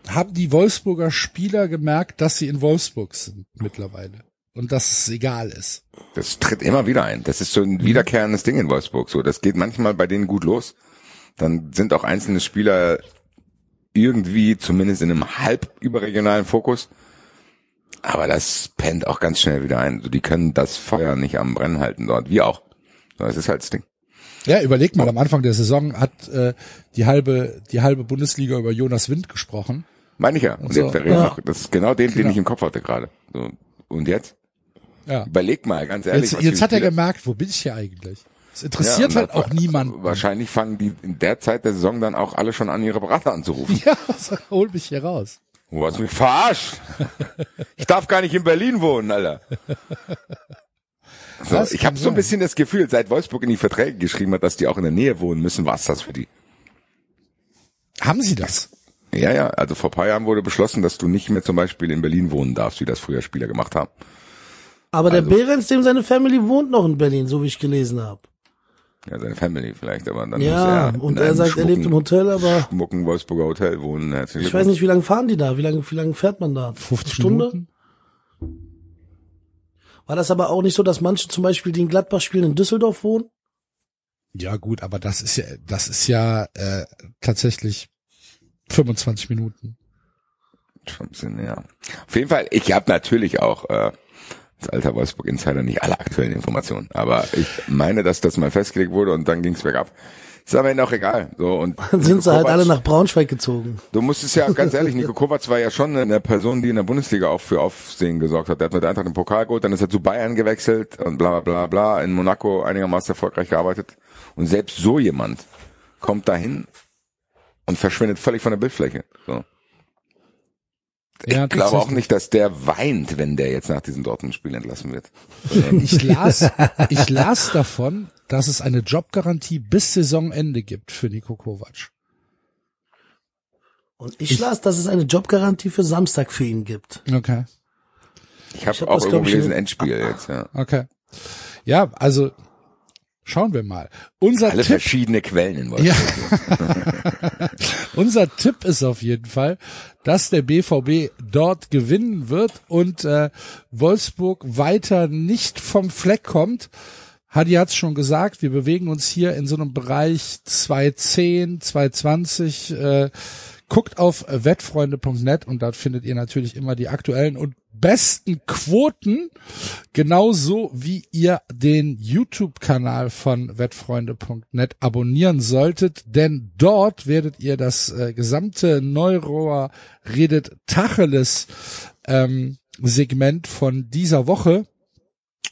Speaker 2: Haben die Wolfsburger Spieler gemerkt, dass sie in Wolfsburg sind mittlerweile und dass es egal ist.
Speaker 4: Das tritt immer wieder ein. Das ist so ein wiederkehrendes Ding in Wolfsburg. So, das geht manchmal bei denen gut los. Dann sind auch einzelne Spieler irgendwie zumindest in einem halb überregionalen Fokus. Aber das pennt auch ganz schnell wieder ein. So, die können das Feuer nicht am Brennen halten dort. Wir auch. So, Das ist halt das Ding.
Speaker 2: Ja, überleg mal, am Anfang der Saison hat äh, die halbe die halbe Bundesliga über Jonas Wind gesprochen.
Speaker 4: Meine ich ja. Und
Speaker 2: so.
Speaker 4: wir reden
Speaker 3: Ja.
Speaker 4: noch, das ist genau den, den
Speaker 2: Genau.
Speaker 4: ich im Kopf hatte gerade. So, und jetzt?
Speaker 2: Ja.
Speaker 4: Überleg mal, ganz ehrlich.
Speaker 2: Jetzt, jetzt hat er gemerkt, wo bin ich hier eigentlich? Es
Speaker 4: Ja,
Speaker 2: interessiert
Speaker 4: und
Speaker 2: halt auch niemand.
Speaker 4: Wahrscheinlich fangen die in der Zeit der Saison dann auch alle schon an, ihre Berater anzurufen. [laughs]
Speaker 2: Ja, was, hol mich hier raus.
Speaker 4: Du hast mich verarscht. Ich darf gar nicht in Berlin wohnen, Alter. So, ich habe so ein bisschen das Gefühl, seit Wolfsburg in die Verträge geschrieben hat, dass die auch in der Nähe wohnen müssen, war's das für die.
Speaker 2: Haben Sie das?
Speaker 4: Ja, ja, also vor paar Jahren wurde beschlossen, dass du nicht mehr zum Beispiel in Berlin wohnen darfst, wie das früher Spieler gemacht haben.
Speaker 3: aber
Speaker 4: Also-
Speaker 3: der Behrens, dem seine Family wohnt noch in Berlin, so wie ich gelesen habe.
Speaker 4: Ja, seine Family vielleicht, aber dann
Speaker 3: Ja,
Speaker 4: muss er in
Speaker 3: und er sagt, er lebt im Hotel, aber
Speaker 4: schmucken Wolfsburger Hotel wohnen. Herzlichen
Speaker 3: ich weiß nicht, wie lange fahren die da? Wie lange, wie lange fährt man da?
Speaker 2: 50
Speaker 3: Stunde?
Speaker 2: Minuten?
Speaker 3: War das aber auch nicht so, dass manche zum Beispiel, die in Gladbach spielen, in Düsseldorf wohnen?
Speaker 2: Ja gut, aber das ist ja das ist ja äh, tatsächlich 25 Minuten.
Speaker 4: Schon ein bisschen, ja. Auf jeden Fall, ich habe natürlich auch äh, als alter Wolfsburg Insider nicht alle aktuellen Informationen, aber ich meine, dass das mal festgelegt wurde und dann ging's bergab. Ist aber Ihnen auch egal. So und [laughs]
Speaker 3: Dann sind sie
Speaker 4: Nico
Speaker 3: halt
Speaker 4: Kovac-
Speaker 3: alle nach Braunschweig gezogen.
Speaker 4: Du musst es ja ganz ehrlich, Nico Kovac war ja schon eine Person, die in der Bundesliga auch für Aufsehen gesorgt hat. Der hat mit Eintracht den Pokal geholt, dann ist er zu Bayern gewechselt und bla bla bla, in Monaco einigermaßen erfolgreich gearbeitet. Und selbst so jemand kommt dahin und verschwindet völlig von der Bildfläche. So. Ich
Speaker 2: Ja,
Speaker 4: glaube auch nicht, dass der weint, wenn der jetzt nach diesem Dortmund-Spiel entlassen wird. [laughs]
Speaker 2: Ich las ich las davon, dass es eine Jobgarantie bis Saisonende gibt für Nico Kovac.
Speaker 3: Und ich las, dass es eine Jobgarantie für Samstag für ihn gibt.
Speaker 2: Okay.
Speaker 4: Ich habe
Speaker 3: Ich hab
Speaker 4: auch
Speaker 3: das,
Speaker 4: irgendwo
Speaker 3: ich,
Speaker 4: gelesen, Endspiel jetzt. Ja.
Speaker 2: Okay. Ja, also schauen wir mal. Unser
Speaker 4: Alle
Speaker 2: Tipp
Speaker 4: verschiedene Quellen in
Speaker 2: Ja.
Speaker 4: Wolfsburg. [laughs]
Speaker 2: Unser Tipp ist auf jeden Fall, dass der BVB dort gewinnen wird und äh, Wolfsburg weiter nicht vom Fleck kommt. Hadi hat's schon gesagt, wir bewegen uns hier in so einem Bereich 210, 220. Äh, guckt auf wettfreunde.net und dort findet ihr natürlich immer die aktuellen und besten Quoten, genauso wie ihr den YouTube-Kanal von wettfreunde.net abonnieren solltet, denn dort werdet ihr das äh, gesamte Neurohr redet Tacheles ähm, Segment von dieser Woche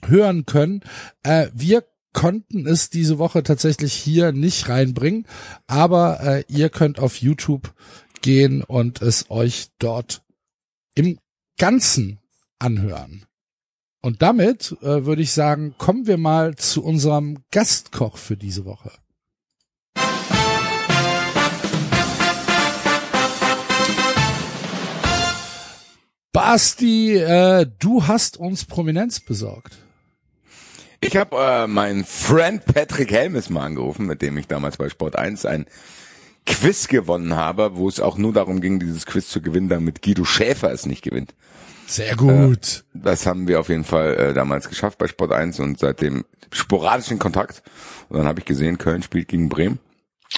Speaker 2: hören können. Äh, wir konnten es diese Woche tatsächlich hier nicht reinbringen, aber äh, ihr könnt auf YouTube gehen und es euch dort im Ganzen anhören. Und damit äh, würde ich sagen, kommen wir mal zu unserem Gastkoch für diese Woche. Basti, äh, du hast uns Prominenz besorgt.
Speaker 4: Ich habe äh, meinen Friend Patrick Helmes mal angerufen, mit dem ich damals bei Sport 1 ein Quiz gewonnen habe, wo es auch nur darum ging, dieses Quiz zu gewinnen, damit Guido Schäfer es nicht gewinnt.
Speaker 2: Sehr gut.
Speaker 4: Äh, das haben wir auf jeden Fall äh, damals geschafft bei Sport 1 und seitdem sporadischen Kontakt. Und dann habe ich gesehen, Köln spielt gegen Bremen.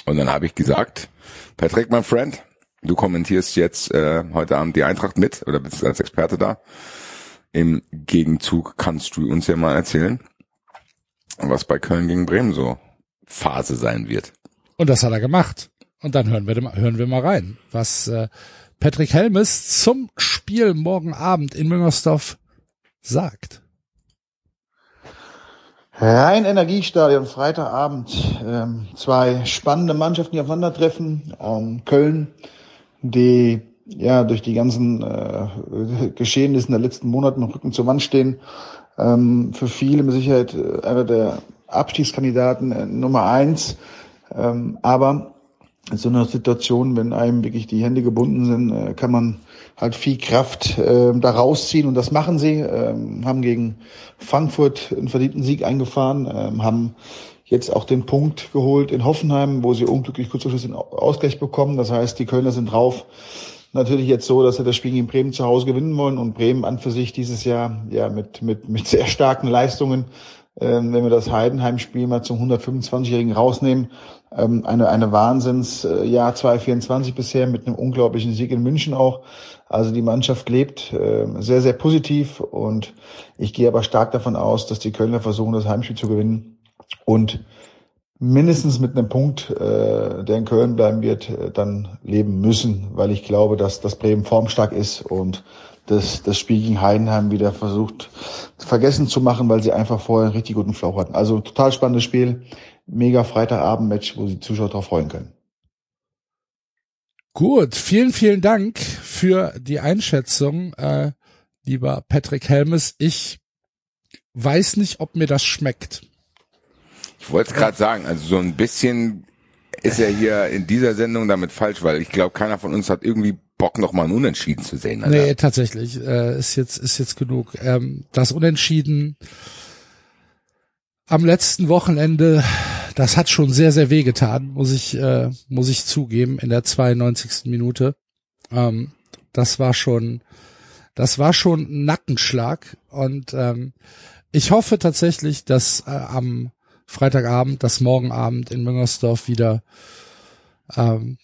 Speaker 4: Und dann habe ich gesagt, Patrick, mein Friend, du kommentierst jetzt äh, heute Abend die Eintracht mit oder bist als Experte da. Im Gegenzug kannst du uns ja mal erzählen, was bei Köln gegen Bremen so Phase sein wird.
Speaker 2: Und das hat er gemacht. Und dann hören wir, hören wir mal rein, was äh, Patrick Helmes zum Spiel morgen Abend in Müngersdorf sagt.
Speaker 5: Rhein Energiestadion, Freitagabend. Ähm, zwei spannende Mannschaften, die aufeinandertreffen. Ähm, Köln, die ja durch die ganzen äh, Geschehnisse der letzten Monate mit Rücken zur Wand stehen. Ähm, für viele mit Sicherheit äh, einer der Abstiegskandidaten äh, Nummer eins. Ähm, aber in so einer Situation, wenn einem wirklich die Hände gebunden sind, äh, kann man halt viel Kraft äh, da rausziehen und das machen sie. Ähm, haben gegen Frankfurt einen verdienten Sieg eingefahren, ähm, haben jetzt auch den Punkt geholt in Hoffenheim, wo sie unglücklich kurz den Ausgleich bekommen. Das heißt, die Kölner sind drauf. Natürlich jetzt so, dass sie das Spiel gegen Bremen zu Hause gewinnen wollen und Bremen an für sich dieses Jahr ja mit mit mit sehr starken Leistungen ähm, wenn wir das Heidenheim-Spiel mal zum 125-Jährigen rausnehmen, ähm, eine, eine Wahnsinnsjahr äh, 2024 bisher mit einem unglaublichen Sieg in München auch. Also die Mannschaft lebt äh, sehr, sehr positiv und ich gehe aber stark davon aus, dass die Kölner versuchen, das Heimspiel zu gewinnen und mindestens mit einem Punkt, äh, der in Köln bleiben wird, äh, dann leben müssen, weil ich glaube, dass das Bremen formstark ist und das, das Spiel gegen Heidenheim wieder versucht vergessen zu machen, weil sie einfach vorher einen richtig guten Flauch hatten. Also total spannendes Spiel, mega Freitagabend-Match, wo die Zuschauer darauf freuen können.
Speaker 2: Gut, vielen, vielen Dank für die Einschätzung, äh, lieber Patrick Helmes. Ich weiß nicht, ob mir das schmeckt.
Speaker 4: Ich wollte es gerade sagen, also so ein bisschen ist er hier in dieser Sendung damit falsch, weil ich glaube, keiner von uns hat irgendwie Bock, noch mal ein Unentschieden zu sehen.
Speaker 2: Alter. Nee, tatsächlich. Äh, ist jetzt, ist jetzt genug. Ähm, das Unentschieden am letzten Wochenende, das hat schon sehr, sehr wehgetan, muss ich, äh, muss ich zugeben, in der 92. Minute. Ähm, das war schon, das war schon ein Nackenschlag und ähm, ich hoffe tatsächlich, dass äh, am Freitagabend, das Morgenabend in Müngersdorf wieder ähm,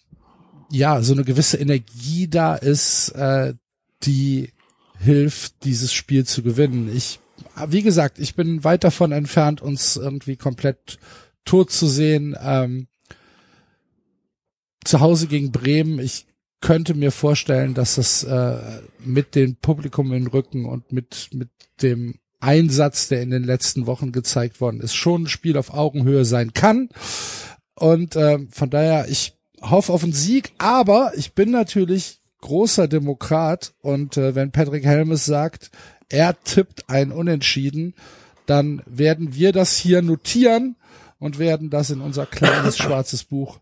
Speaker 2: ja so eine gewisse Energie da ist, äh, die hilft, dieses Spiel zu gewinnen. Ich, wie gesagt, ich bin weit davon entfernt, uns irgendwie komplett tot zu sehen. Ähm, zu Hause gegen Bremen, ich könnte mir vorstellen, dass es äh, mit dem Publikum im Rücken und mit mit dem Einsatz, der in den letzten Wochen gezeigt worden ist, schon ein Spiel auf Augenhöhe sein kann. Und äh, von daher, ich hoffe auf einen Sieg, aber ich bin natürlich großer Demokrat und äh, wenn Patrick Helmes sagt, er tippt ein Unentschieden, dann werden wir das hier notieren und werden das in unser kleines schwarzes Buch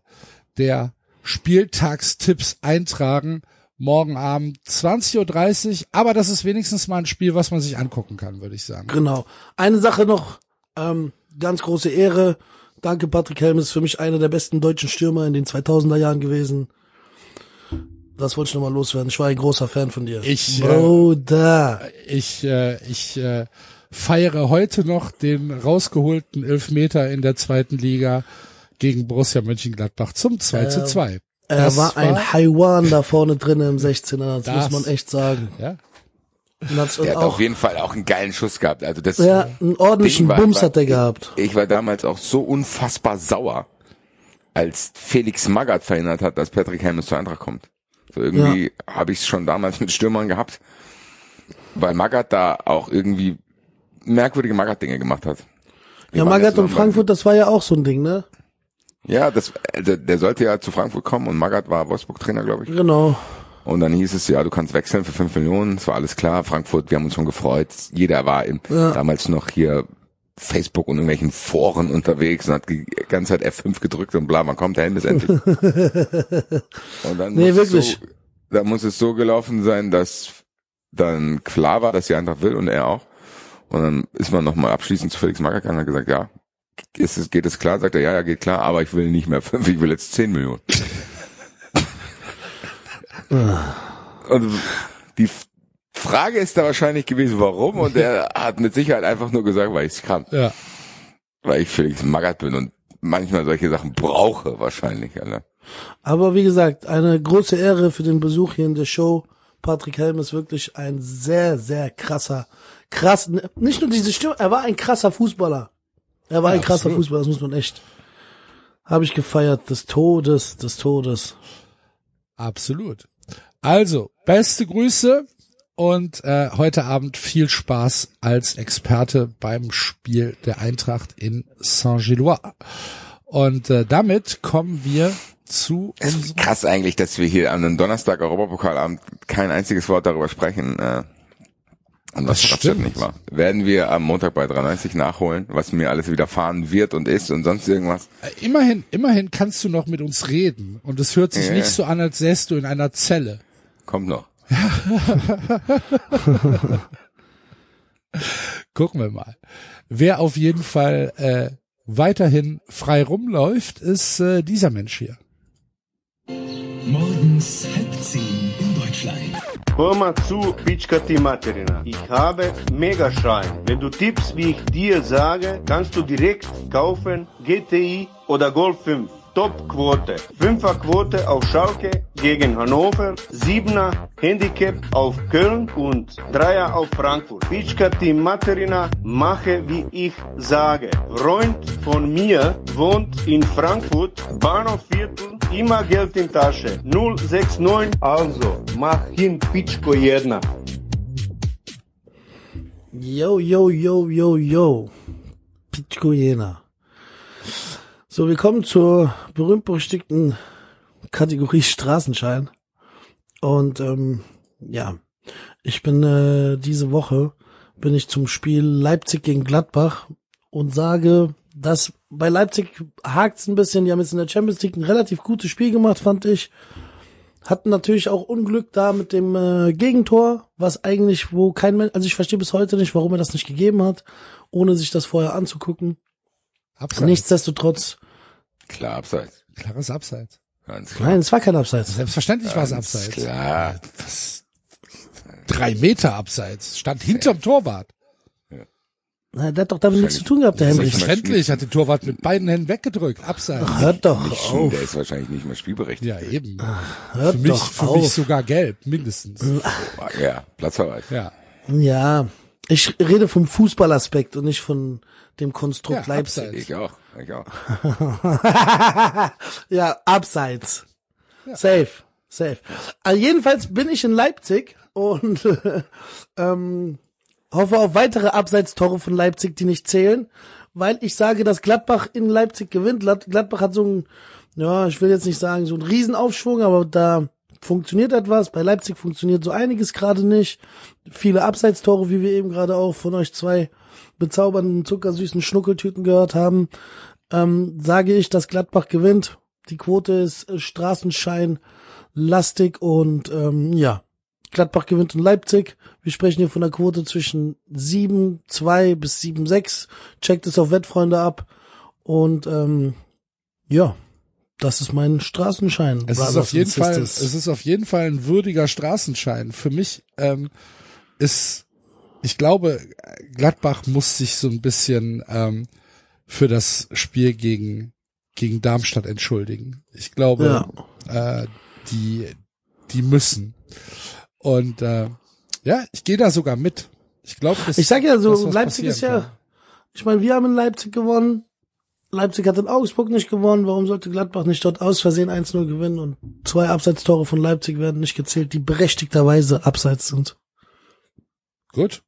Speaker 2: der Spieltagstipps eintragen morgen Abend 20.30 Uhr. Aber das ist wenigstens mal ein Spiel, was man sich angucken kann, würde ich sagen.
Speaker 3: Genau. Eine Sache noch, ähm, ganz große Ehre. Danke, Patrick Helmes, für mich einer der besten deutschen Stürmer in den 2000er Jahren gewesen. Das wollte ich nochmal loswerden. Ich war ein großer Fan von dir.
Speaker 2: Ich, äh,
Speaker 3: Bruder.
Speaker 2: Ich, äh, ich äh, feiere heute noch den rausgeholten Elfmeter in der zweiten Liga gegen Borussia Mönchengladbach zum 2 zu 2.
Speaker 3: Er
Speaker 2: Das
Speaker 3: war ein Haiwan da vorne drin im 16er, das,
Speaker 2: Das-
Speaker 3: muss man echt sagen.
Speaker 2: Ja,
Speaker 3: und
Speaker 4: Der hat
Speaker 3: auch,
Speaker 4: auf jeden Fall auch einen geilen Schuss gehabt. Also das
Speaker 3: ja, einen ordentlichen
Speaker 4: war-
Speaker 3: Bums
Speaker 4: war-
Speaker 3: hat er gehabt.
Speaker 4: Ich war damals auch so unfassbar sauer, als Felix Magath verhindert hat, dass Patrick Helmes zur Eintracht kommt. So irgendwie habe ich es schon damals mit Stürmern gehabt, weil Magath da auch irgendwie merkwürdige Magath-Dinge gemacht hat. Wir
Speaker 3: Ja, Magath
Speaker 4: ja
Speaker 3: und Frankfurt, das war ja auch so ein Ding, ne?
Speaker 4: Ja, das, also der sollte ja zu Frankfurt kommen und Magath war Wolfsburg-Trainer, glaube ich.
Speaker 3: Genau.
Speaker 4: Und dann hieß es, ja, du kannst wechseln für fünf Millionen. Es war alles klar. Frankfurt, wir haben uns schon gefreut. Jeder war im, damals noch hier Facebook und irgendwelchen Foren unterwegs und hat die ganze Zeit F5 gedrückt und bla, wann kommt der Helmes endlich? [laughs] und dann
Speaker 3: Nee,
Speaker 4: muss es
Speaker 3: wirklich.
Speaker 4: So, da muss es so gelaufen sein, dass dann klar war, dass die Eintracht will und er auch. Und dann ist man nochmal abschließend zu Felix gegangen und hat gesagt, ja, ist es, geht es klar? Sagt er, ja, ja, geht klar, aber ich will nicht mehr fünf, ich will jetzt zehn Millionen. [laughs] Und die Frage ist da wahrscheinlich gewesen, warum? Und er hat mit Sicherheit einfach nur gesagt, weil ich es kann.
Speaker 2: ja.
Speaker 4: Weil ich Felix Magath bin und manchmal solche Sachen brauche wahrscheinlich, Alter.
Speaker 3: Aber wie gesagt, eine große Ehre für den Besuch hier in der Show. Patrick Helm ist wirklich ein sehr, sehr krasser, krass, nicht nur diese Stimme, er war ein krasser Fußballer. Er war
Speaker 2: Ja,
Speaker 3: ein krasser
Speaker 2: absolut.
Speaker 3: Fußballer, das muss man echt. Habe ich gefeiert, des Todes, des Todes.
Speaker 2: Absolut. Also, beste Grüße und äh, heute Abend viel Spaß als Experte beim Spiel der Eintracht in Saint-Gillois. Und äh, damit kommen wir zu unserem...
Speaker 4: Krass eigentlich, dass wir hier an einem Donnerstag Europapokalabend kein einziges Wort darüber sprechen. Äh, und was
Speaker 2: Das
Speaker 4: Rapstadt
Speaker 2: stimmt.
Speaker 4: nicht war. Werden wir am Montag bei 93 nachholen, was mir alles widerfahren wird und ist und sonst irgendwas.
Speaker 2: Äh, Immerhin, immerhin kannst du noch mit uns reden und es hört sich
Speaker 4: Ja.
Speaker 2: nicht so an, als säst du in einer Zelle.
Speaker 4: Kommt noch. [laughs]
Speaker 2: Gucken wir mal. Wer auf jeden Fall äh, weiterhin frei rumläuft, ist äh, dieser Mensch hier.
Speaker 6: Morgens
Speaker 7: Hör mal zu, Pitschka die Materina. Ich habe Megaschein. Wenn du tippst, wie ich dir sage, kannst du direkt kaufen GTI oder Golf 5. Top-Quote. Fünfer-Quote auf Schalke gegen Hannover, Siebener Handicap auf Köln und Dreier auf Frankfurt. Pitschka die Materina, mache wie ich sage. Freund von mir wohnt in Frankfurt, Bahnhofviertel, immer Geld in Tasche. 069, also mach hin Pitschko jedna.
Speaker 3: Yo, yo, yo, yo, yo. Pitschko Jena. So, wir kommen zur berühmt-berüchtigten Kategorie Straßenschein. Und ähm, ja, ich bin äh, diese Woche bin ich zum Spiel Leipzig gegen Gladbach und sage, dass bei Leipzig hakt's ein bisschen. Die haben jetzt in der Champions League ein relativ gutes Spiel gemacht, fand ich. Hatten natürlich auch Unglück da mit dem äh, Gegentor, was eigentlich, wo kein Mensch, also ich verstehe bis heute nicht, warum er das nicht gegeben hat, ohne sich das vorher anzugucken.
Speaker 2: Abseits.
Speaker 3: Nichtsdestotrotz,
Speaker 4: Klar, abseits.
Speaker 2: Klares Abseits.
Speaker 4: Ganz klar.
Speaker 3: nein, es war kein Abseits.
Speaker 2: Selbstverständlich war es Abseits.
Speaker 4: Klar.
Speaker 2: Drei Meter Abseits. Stand hinterm Torwart.
Speaker 3: Na, der hat doch damit nichts zu tun gehabt, der Henrich.
Speaker 2: Selbstverständlich hat den Torwart mit beiden Händen weggedrückt. Abseits.
Speaker 3: Hört doch
Speaker 4: Nicht,
Speaker 3: auf,
Speaker 4: der ist wahrscheinlich nicht mehr spielberechtigt.
Speaker 2: Ja, eben.
Speaker 3: hört
Speaker 2: Für mich,
Speaker 3: doch
Speaker 2: für mich
Speaker 3: auf.
Speaker 2: sogar gelb, mindestens.
Speaker 4: Ja, Platzverweis.
Speaker 2: Ja.
Speaker 3: Ja, ich rede vom Fußballaspekt und nicht von dem Konstrukt
Speaker 2: Ja,
Speaker 3: Leipzig.
Speaker 2: abseits.
Speaker 4: Ich auch. Ich auch. [laughs]
Speaker 3: ja, abseits. Safe, safe. Also jedenfalls bin ich in Leipzig und [laughs] ähm, hoffe auf weitere Abseitstore von Leipzig, die nicht zählen, weil ich sage, dass Gladbach in Leipzig gewinnt. Glad- Gladbach hat so ein, ja, ich will jetzt nicht sagen, so einen Riesenaufschwung, aber da funktioniert etwas. Bei Leipzig funktioniert so einiges gerade nicht. Viele Abseitstore, wie wir eben gerade auch von euch zwei bezaubernden, zuckersüßen Schnuckeltüten gehört haben ähm, sage ich, dass Gladbach gewinnt. Die Quote ist äh, Straßenschein lastig und ähm, ja, Gladbach gewinnt in Leipzig. Wir sprechen hier von der Quote zwischen 7, 2 bis 7, 6. Checkt es auf Wettfreunde ab. Und ähm, ja, Das ist mein Straßenschein.
Speaker 2: Es ist auf jeden Fall, es ist auf jeden Fall ein würdiger Straßenschein. Für mich ähm, ist, ich glaube, Gladbach muss sich so ein bisschen ähm, für das Spiel gegen gegen Darmstadt entschuldigen. Ich glaube, äh, die die müssen. Und äh, ja, ich gehe da sogar mit. Ich glaube,
Speaker 3: Ich sag ja so, Leipzig ist ja, ich meine, wir haben in Leipzig gewonnen. Leipzig hat in Augsburg nicht gewonnen. Warum sollte Gladbach nicht dort aus Versehen 1-0 gewinnen? Und zwei Abseitstore von Leipzig werden nicht gezählt, die berechtigterweise abseits sind.
Speaker 2: Gut.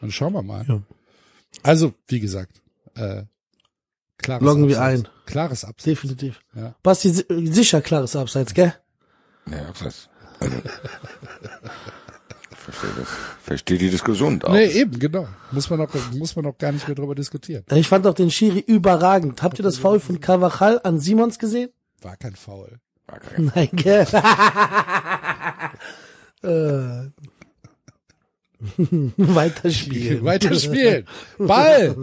Speaker 2: Dann schauen wir mal.
Speaker 3: Ja.
Speaker 2: Also, wie gesagt, äh, klares
Speaker 3: Loggen wir
Speaker 2: Abseits.
Speaker 3: ein.
Speaker 2: Klares Abseits.
Speaker 3: Definitiv.
Speaker 2: Ja.
Speaker 3: Basti, si- sicher klares Abseits, gell?
Speaker 4: Ja, abseits. Also, [laughs] [laughs] verstehe das. Verstehe die Diskussion auch.
Speaker 2: Nee, eben, genau. Muss man noch, muss man noch gar nicht mehr drüber diskutieren.
Speaker 3: Ich fand auch den Schiri überragend. Habt ihr das Foul von Carvajal an Simons gesehen?
Speaker 2: War kein Foul.
Speaker 4: War kein- [laughs]
Speaker 3: Nein, gell? [laughs] äh. [laughs] Weiterspielen.
Speaker 2: Weiter spielen. Ball.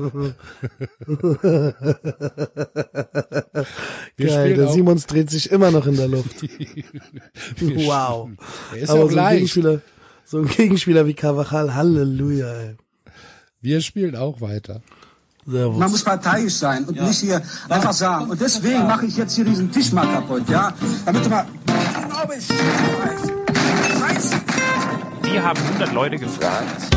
Speaker 2: Wir
Speaker 3: Geil, der
Speaker 2: auch,
Speaker 3: Simons dreht sich immer noch in der Luft. wow.
Speaker 2: der ist
Speaker 3: Aber
Speaker 2: auch
Speaker 3: so. Gegenspieler, so ein Gegenspieler wie Carvajal, Halleluja, ey.
Speaker 2: Wir spielen auch weiter.
Speaker 3: Servus.
Speaker 8: Man muss parteiisch sein und nicht hier einfach sagen. Und deswegen mache ich jetzt hier diesen Tisch mal kaputt, ja? Damit du mal. Glaube ich. Scheiße.
Speaker 9: Wir haben 100 Leute gefragt.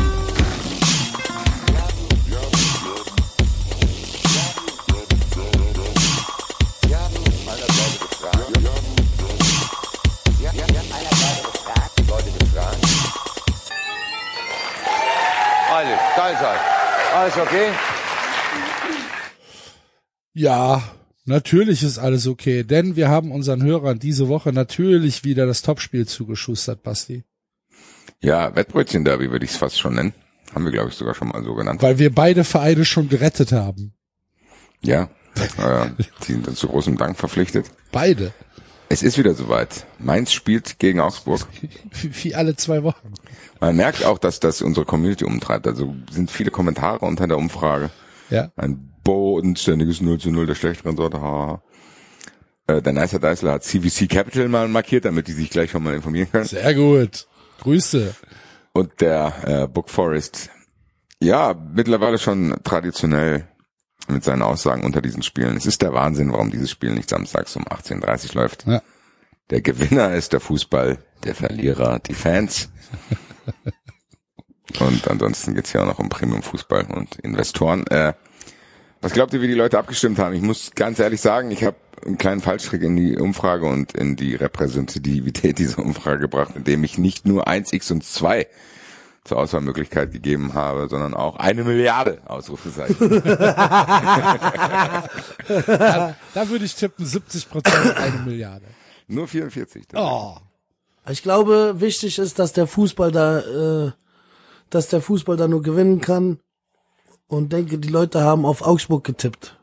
Speaker 4: Alles okay?
Speaker 2: Ja, natürlich ist alles okay, denn wir haben unseren Hörern diese Woche natürlich wieder das Topspiel zugeschustert, Basti.
Speaker 4: Ja, Wettbrötchen-Derby würde ich es fast schon nennen. Haben wir, glaube ich, sogar schon mal so genannt.
Speaker 2: Weil wir beide Vereine schon gerettet haben.
Speaker 4: Ja, [laughs] äh, die sind zu großem Dank verpflichtet.
Speaker 2: Beide.
Speaker 4: Es ist wieder soweit. Mainz spielt gegen Augsburg. [laughs]
Speaker 2: Wie, alle zwei Wochen.
Speaker 4: Man merkt auch, dass das unsere Community umtreibt. Also sind viele Kommentare unter der Umfrage.
Speaker 2: Ja.
Speaker 4: Ein bodenständiges 0 zu 0 der schlechteren Sorte. Haha. Äh, der Nicer Deißler hat CVC Capital mal markiert, damit die sich gleich schon mal informieren können.
Speaker 2: Sehr gut. Grüße.
Speaker 4: Und der äh, Book Forest, ja, mittlerweile schon traditionell mit seinen Aussagen unter diesen Spielen. Es ist der Wahnsinn, warum dieses Spiel nicht samstags um 18.30 Uhr läuft.
Speaker 2: Ja.
Speaker 4: Der Gewinner ist der Fußball, der Verlierer die Fans. [laughs] und ansonsten geht's ja auch noch um Premium-Fußball und Investoren. Äh, was glaubt ihr, wie die Leute abgestimmt haben? Ich muss ganz ehrlich sagen, ich habe einen kleinen Fallstrick in die Umfrage und in die Repräsentativität dieser Umfrage gebracht, indem ich nicht nur 1x und 2 zur Auswahlmöglichkeit gegeben habe, sondern auch eine Milliarde Ausrufezeichen. [laughs] [laughs]
Speaker 2: Da würde ich tippen 70 Prozent eine Milliarde.
Speaker 4: Nur 44.
Speaker 2: Oh.
Speaker 3: Ich glaube, wichtig ist, dass der Fußball da, äh, dass der Fußball da nur gewinnen kann. Und denke, die Leute haben auf Augsburg getippt.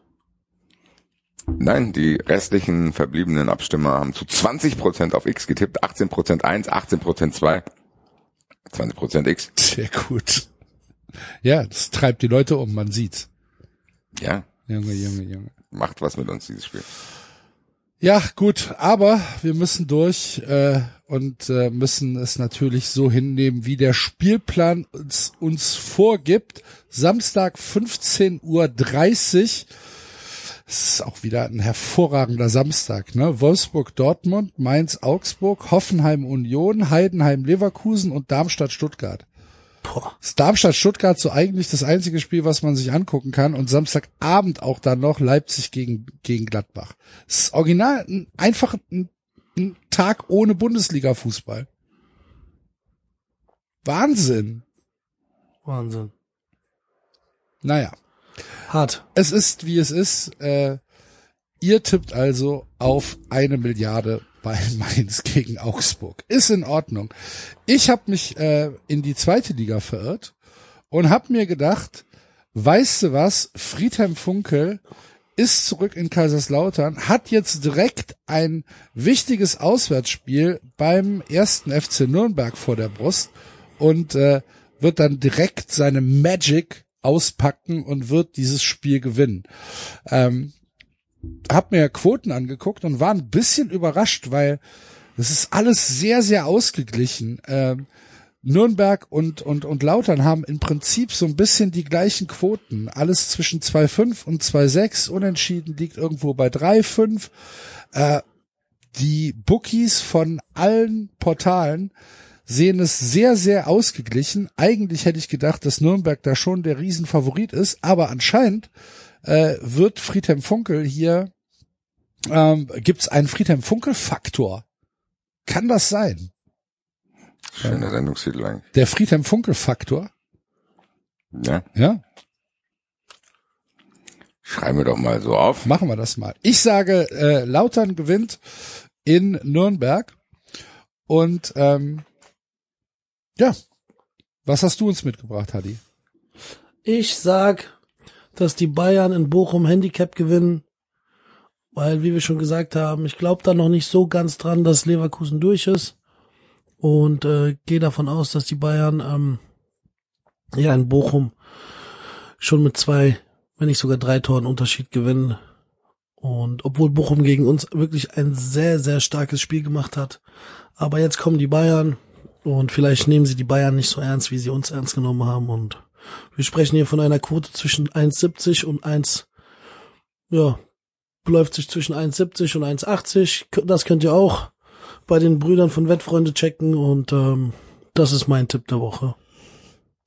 Speaker 4: Nein, die restlichen verbliebenen Abstimmer haben zu 20 Prozent auf X getippt, 18 Prozent 1, 18 Prozent 2, 20 Prozent X. [laughs]
Speaker 2: Sehr gut. Ja, das treibt die Leute um, man sieht's.
Speaker 4: Ja,
Speaker 2: Junge, Junge, Junge.
Speaker 4: macht was mit uns, dieses Spiel.
Speaker 2: Ja, gut, aber wir müssen durch äh, und äh, müssen es natürlich so hinnehmen, wie der Spielplan uns, uns vorgibt. Samstag 15.30 Uhr. Es ist auch wieder ein hervorragender Samstag, ne? Wolfsburg, Dortmund, Mainz, Augsburg, Hoffenheim, Union, Heidenheim, Leverkusen und Darmstadt, Stuttgart.
Speaker 3: Boah.
Speaker 2: Das Darmstadt-Stuttgart so eigentlich das einzige Spiel, was man sich angucken kann und Samstagabend auch dann noch Leipzig gegen, gegen Gladbach. Das ist original ein, einfach ein, ein Tag ohne Bundesliga-Fußball. Wahnsinn.
Speaker 3: Wahnsinn.
Speaker 2: Naja,
Speaker 3: Hart.
Speaker 2: es ist wie es ist. Äh, ihr tippt also auf eine Milliarde bei [laughs] Mainz gegen Augsburg. Ist in Ordnung. Ich habe mich äh, in die zweite Liga verirrt und habe mir gedacht, weißt du was, Friedhelm Funkel ist zurück in Kaiserslautern, hat jetzt direkt ein wichtiges Auswärtsspiel beim ersten FC Nürnberg vor der Brust und äh, wird dann direkt seine Magic auspacken und wird dieses Spiel gewinnen. Ähm, habe mir Quoten angeguckt und war ein bisschen überrascht, weil das ist alles sehr, sehr ausgeglichen. Ähm, Nürnberg und, und, und Lautern haben im Prinzip so ein bisschen die gleichen Quoten. Alles zwischen 2,5 und 2,6. Unentschieden liegt irgendwo bei 3,5. Äh, die Bookies von allen Portalen sehen es sehr, sehr ausgeglichen. Eigentlich hätte ich gedacht, dass Nürnberg da schon der Riesenfavorit ist, aber anscheinend äh, wird Friedhelm Funkel hier, ähm, gibt es einen Friedhelm Funkel-Faktor. Kann das sein?
Speaker 4: Schöner Sendungstitel eigentlich.
Speaker 2: Der Friedhelm Funkel-Faktor?
Speaker 4: Ja.
Speaker 2: Ja,
Speaker 4: Schreiben wir doch mal so auf.
Speaker 2: machen wir das mal. Ich sage, äh, Lautern gewinnt in Nürnberg. Und ähm, ja, was hast du uns mitgebracht, Hadi?
Speaker 3: Ich sag, dass die Bayern in Bochum Handicap gewinnen, weil, wie wir schon gesagt haben, ich glaube da noch nicht so ganz dran, dass Leverkusen durch ist und äh, gehe davon aus, dass die Bayern ähm, ja in Bochum schon mit zwei, wenn nicht sogar drei Toren Unterschied gewinnen. Und obwohl Bochum gegen uns wirklich ein sehr, sehr starkes Spiel gemacht hat. Aber jetzt kommen die Bayern und vielleicht nehmen sie die Bayern nicht so ernst, wie sie uns ernst genommen haben. Und wir sprechen hier von einer Quote zwischen 1,70 und 1, ja, beläuft sich zwischen 1,70 und 1,80. Das könnt ihr auch bei den Brüdern von Wettfreunde checken und ähm, das ist mein Tipp der Woche.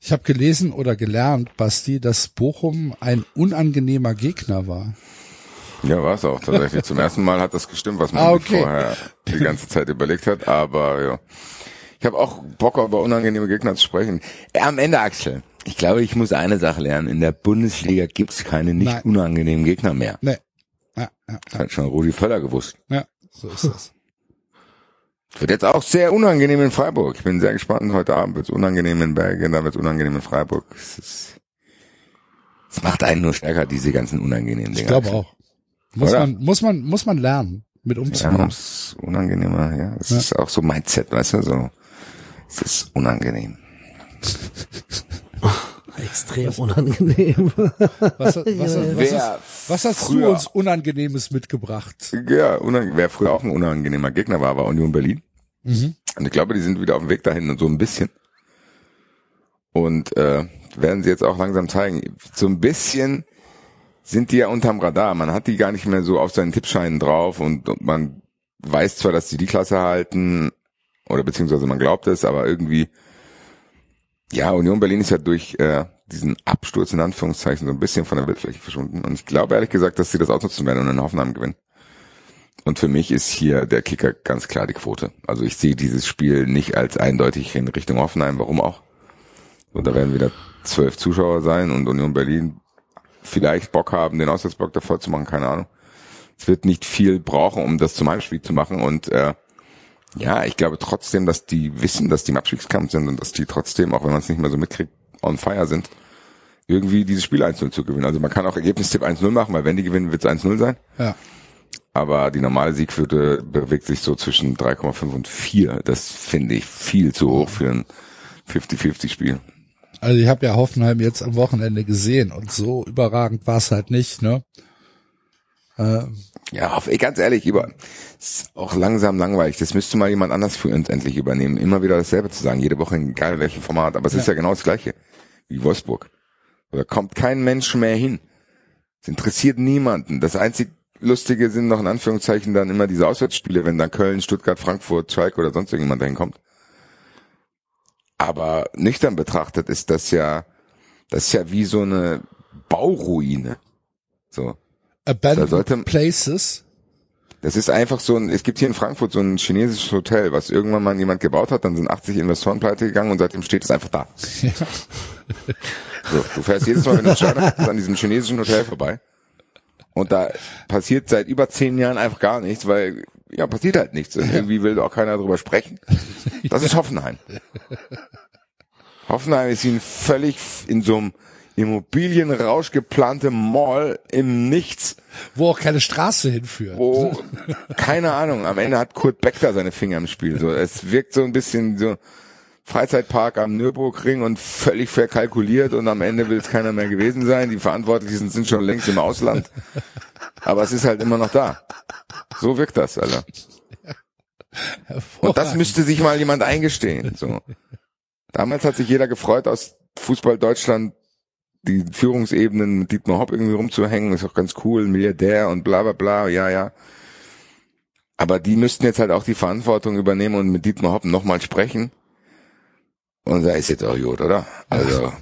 Speaker 2: Ich habe gelesen oder gelernt, Basti, dass Bochum ein unangenehmer Gegner war.
Speaker 4: Ja, war es auch tatsächlich. Zum ersten Mal hat das gestimmt, was man
Speaker 2: Ah, okay.
Speaker 4: vorher die ganze Zeit überlegt hat. Aber ja, ich habe auch Bock über unangenehme Gegner zu sprechen. Ja, am Ende, Axel, ich glaube, ich muss eine Sache lernen. In der Bundesliga gibt's keine nicht
Speaker 2: Nein.
Speaker 4: unangenehmen Gegner mehr.
Speaker 2: Nee. Ja, ja,
Speaker 4: Das hat schon Rudi Völler gewusst.
Speaker 2: ja, so ist das. [laughs]
Speaker 4: Wird jetzt auch sehr unangenehm in Freiburg. Ich bin sehr gespannt. Heute Abend wird's unangenehm in Belgien, dann wird's unangenehm in Freiburg. Es ist, es macht einen nur stärker, diese ganzen unangenehmen Dinge.
Speaker 2: Ich glaube auch. Muss
Speaker 4: Oder?
Speaker 2: man, muss man, muss man lernen, mit
Speaker 4: Ja,
Speaker 2: umzugehen.
Speaker 4: es ist unangenehmer, ja. Es
Speaker 2: Ja.
Speaker 4: ist auch so Mindset, weißt du, so. Es ist unangenehm. [laughs]
Speaker 3: Extrem unangenehm.
Speaker 2: Was, was, was, was, was hast du
Speaker 4: früher-
Speaker 2: uns Unangenehmes mitgebracht?
Speaker 4: Ja, unang wer früher auch ein unangenehmer Gegner war, war Union Berlin.
Speaker 2: Mhm.
Speaker 4: Und ich glaube, die sind wieder auf dem Weg dahin und so ein bisschen. Und äh, werden sie jetzt auch langsam zeigen. So ein bisschen sind die ja unterm Radar. Man hat die gar nicht mehr so auf seinen Tippscheinen drauf und, und man weiß zwar, dass sie die Klasse halten oder beziehungsweise man glaubt es, aber irgendwie ja, Union Berlin ist ja durch äh, diesen Absturz in Anführungszeichen so ein bisschen von der Bildfläche verschwunden. Und ich glaube ehrlich gesagt, dass sie das ausnutzen werden und in Hoffenheim gewinnen. Und für mich ist hier der Kicker ganz klar die Quote. Also ich sehe dieses Spiel nicht als eindeutig in Richtung Hoffenheim, warum auch. Und da werden wieder zwölf Zuschauer sein und Union Berlin vielleicht Bock haben, den Auswärtsblock davor zu machen, keine Ahnung. Es wird nicht viel brauchen, um das zum Heimspiel zu machen und äh, ja, ich glaube trotzdem, dass die wissen, dass die im Abstiegskampf sind und dass die trotzdem, auch wenn man es nicht mehr so mitkriegt, on fire sind, irgendwie dieses Spiel 1-0 zu gewinnen. Also man kann auch Ergebnistipp 1-0 machen, weil wenn die gewinnen, wird es 1-0 sein.
Speaker 2: Ja.
Speaker 4: Aber die normale Siegquote bewegt sich so zwischen 3,5 und 4. Das finde ich viel zu hoch für ein 50-50-Spiel.
Speaker 2: Also ich habe ja Hoffenheim jetzt am Wochenende gesehen und so überragend war es halt nicht, ne? Äh,
Speaker 4: Ja, ganz ehrlich, über, ist auch langsam langweilig. Das müsste mal jemand anders für uns endlich übernehmen. Immer wieder dasselbe zu sagen, jede Woche in egal welchem Format. Aber es ist ja genau das Gleiche wie Wolfsburg. Da kommt kein Mensch mehr hin. Es interessiert niemanden. Das einzig Lustige sind noch in Anführungszeichen dann immer diese Auswärtsspiele, wenn dann Köln, Stuttgart, Frankfurt, Schalke oder sonst irgendjemand dahin kommt. Aber nüchtern betrachtet ist das ja, das ist ja wie so eine Bauruine. So. Da
Speaker 2: Abandoned
Speaker 4: sollte-
Speaker 2: Places.
Speaker 4: Das ist einfach so ein, es gibt hier in Frankfurt so ein chinesisches Hotel, was irgendwann mal jemand gebaut hat, dann sind 80 Investoren pleite gegangen und seitdem steht es einfach da. So, du fährst jedes Mal, wenn du bist, an diesem chinesischen Hotel vorbei. Und da passiert seit über zehn Jahren einfach gar nichts, weil, ja, passiert halt nichts. Und irgendwie will auch keiner drüber sprechen. Das ist Hoffenheim. [laughs] Hoffenheim ist ihn völlig in so einem Immobilienrausch geplante Mall im Nichts
Speaker 2: Wo auch keine Straße hinführt.
Speaker 4: wo, keine Ahnung, am Ende hat Kurt Beck da seine Finger im Spiel. So, es wirkt so ein bisschen so Freizeitpark am Nürburgring und völlig verkalkuliert und am Ende will es keiner mehr gewesen sein. Die Verantwortlichen sind schon längst im Ausland. aber es ist halt immer noch da. So wirkt das, Alter. Und das müsste sich mal jemand eingestehen. So. Damals hat sich jeder gefreut, aus Fußball Deutschland die Führungsebenen mit Dietmar Hopp irgendwie rumzuhängen. Ist auch ganz cool, Milliardär und bla bla bla, ja, ja. Aber die müssten jetzt halt auch die Verantwortung übernehmen und mit Dietmar Hopp nochmal sprechen. Und da ist jetzt auch gut, oder? Also,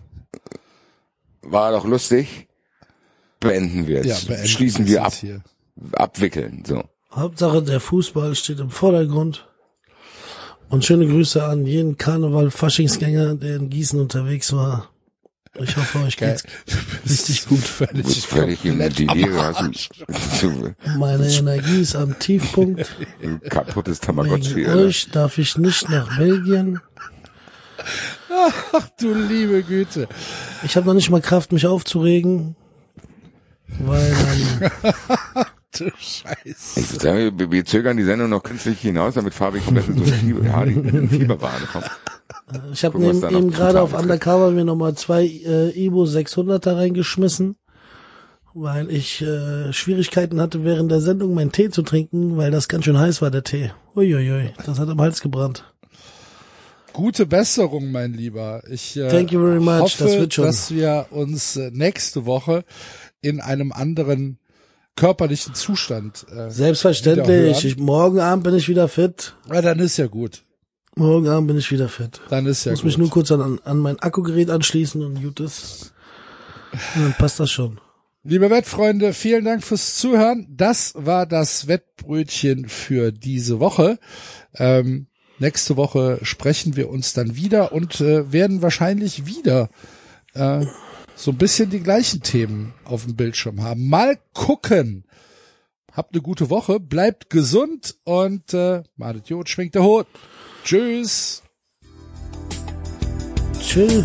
Speaker 4: war doch lustig. Beenden wir jetzt.
Speaker 2: Ja, beenden
Speaker 4: Schließen
Speaker 2: wir
Speaker 4: ab.
Speaker 2: hier.
Speaker 4: Abwickeln, so.
Speaker 3: Hauptsache der Fußball steht im Vordergrund. Und schöne Grüße an jeden Karneval-Faschingsgänger, der in Gießen unterwegs war. Ich hoffe, euch geht's richtig gut.
Speaker 4: Du bist völlig im Delirium. hast Du,
Speaker 3: Meine Energie ist am Tiefpunkt.
Speaker 4: du kaputtes Tamagotchi,
Speaker 3: Wegen euch darf ich nicht nach Belgien.
Speaker 2: Ach du liebe Güte.
Speaker 3: Ich habe noch nicht mal Kraft, mich aufzuregen. Weil ähm, [laughs]
Speaker 2: Du Scheiße.
Speaker 4: Ich sagen, wir, wir zögern die Sendung noch künstlich hinaus, damit Fabi komplett in so eine Fieber, ja, die in Fieberbahn kommt.
Speaker 3: Ich habe eben, eben gerade auf Undercover mir nochmal zwei äh, Ibo 600er reingeschmissen, weil ich äh, Schwierigkeiten hatte während der Sendung meinen Tee zu trinken, weil das ganz schön heiß war, der Tee. Uiuiui, das hat am Hals gebrannt.
Speaker 2: Gute Besserung, mein Lieber. Ich äh,
Speaker 3: Thank you very much,
Speaker 2: hoffe,
Speaker 3: das wird schon.
Speaker 2: dass wir uns äh, nächste Woche in einem anderen körperlichen Zustand äh,
Speaker 3: Selbstverständlich. Ich, morgen Abend bin ich wieder fit.
Speaker 2: Ja, dann ist ja gut.
Speaker 3: Morgen Abend bin ich wieder fit.
Speaker 2: Dann ist ja
Speaker 3: muss
Speaker 2: gut.
Speaker 3: mich nur kurz an, an mein Akkugerät anschließen und gut ist. Und dann passt das schon.
Speaker 2: Liebe Wettfreunde, vielen Dank fürs Zuhören. Das war das Wettbrötchen für diese Woche. Ähm, nächste Woche sprechen wir uns dann wieder und äh, werden wahrscheinlich wieder äh, so ein bisschen die gleichen Themen auf dem Bildschirm haben. Mal gucken. Habt eine gute Woche, bleibt gesund und äh, malet Jod, schwingt der Hut. Tschüss.
Speaker 3: Tschüss.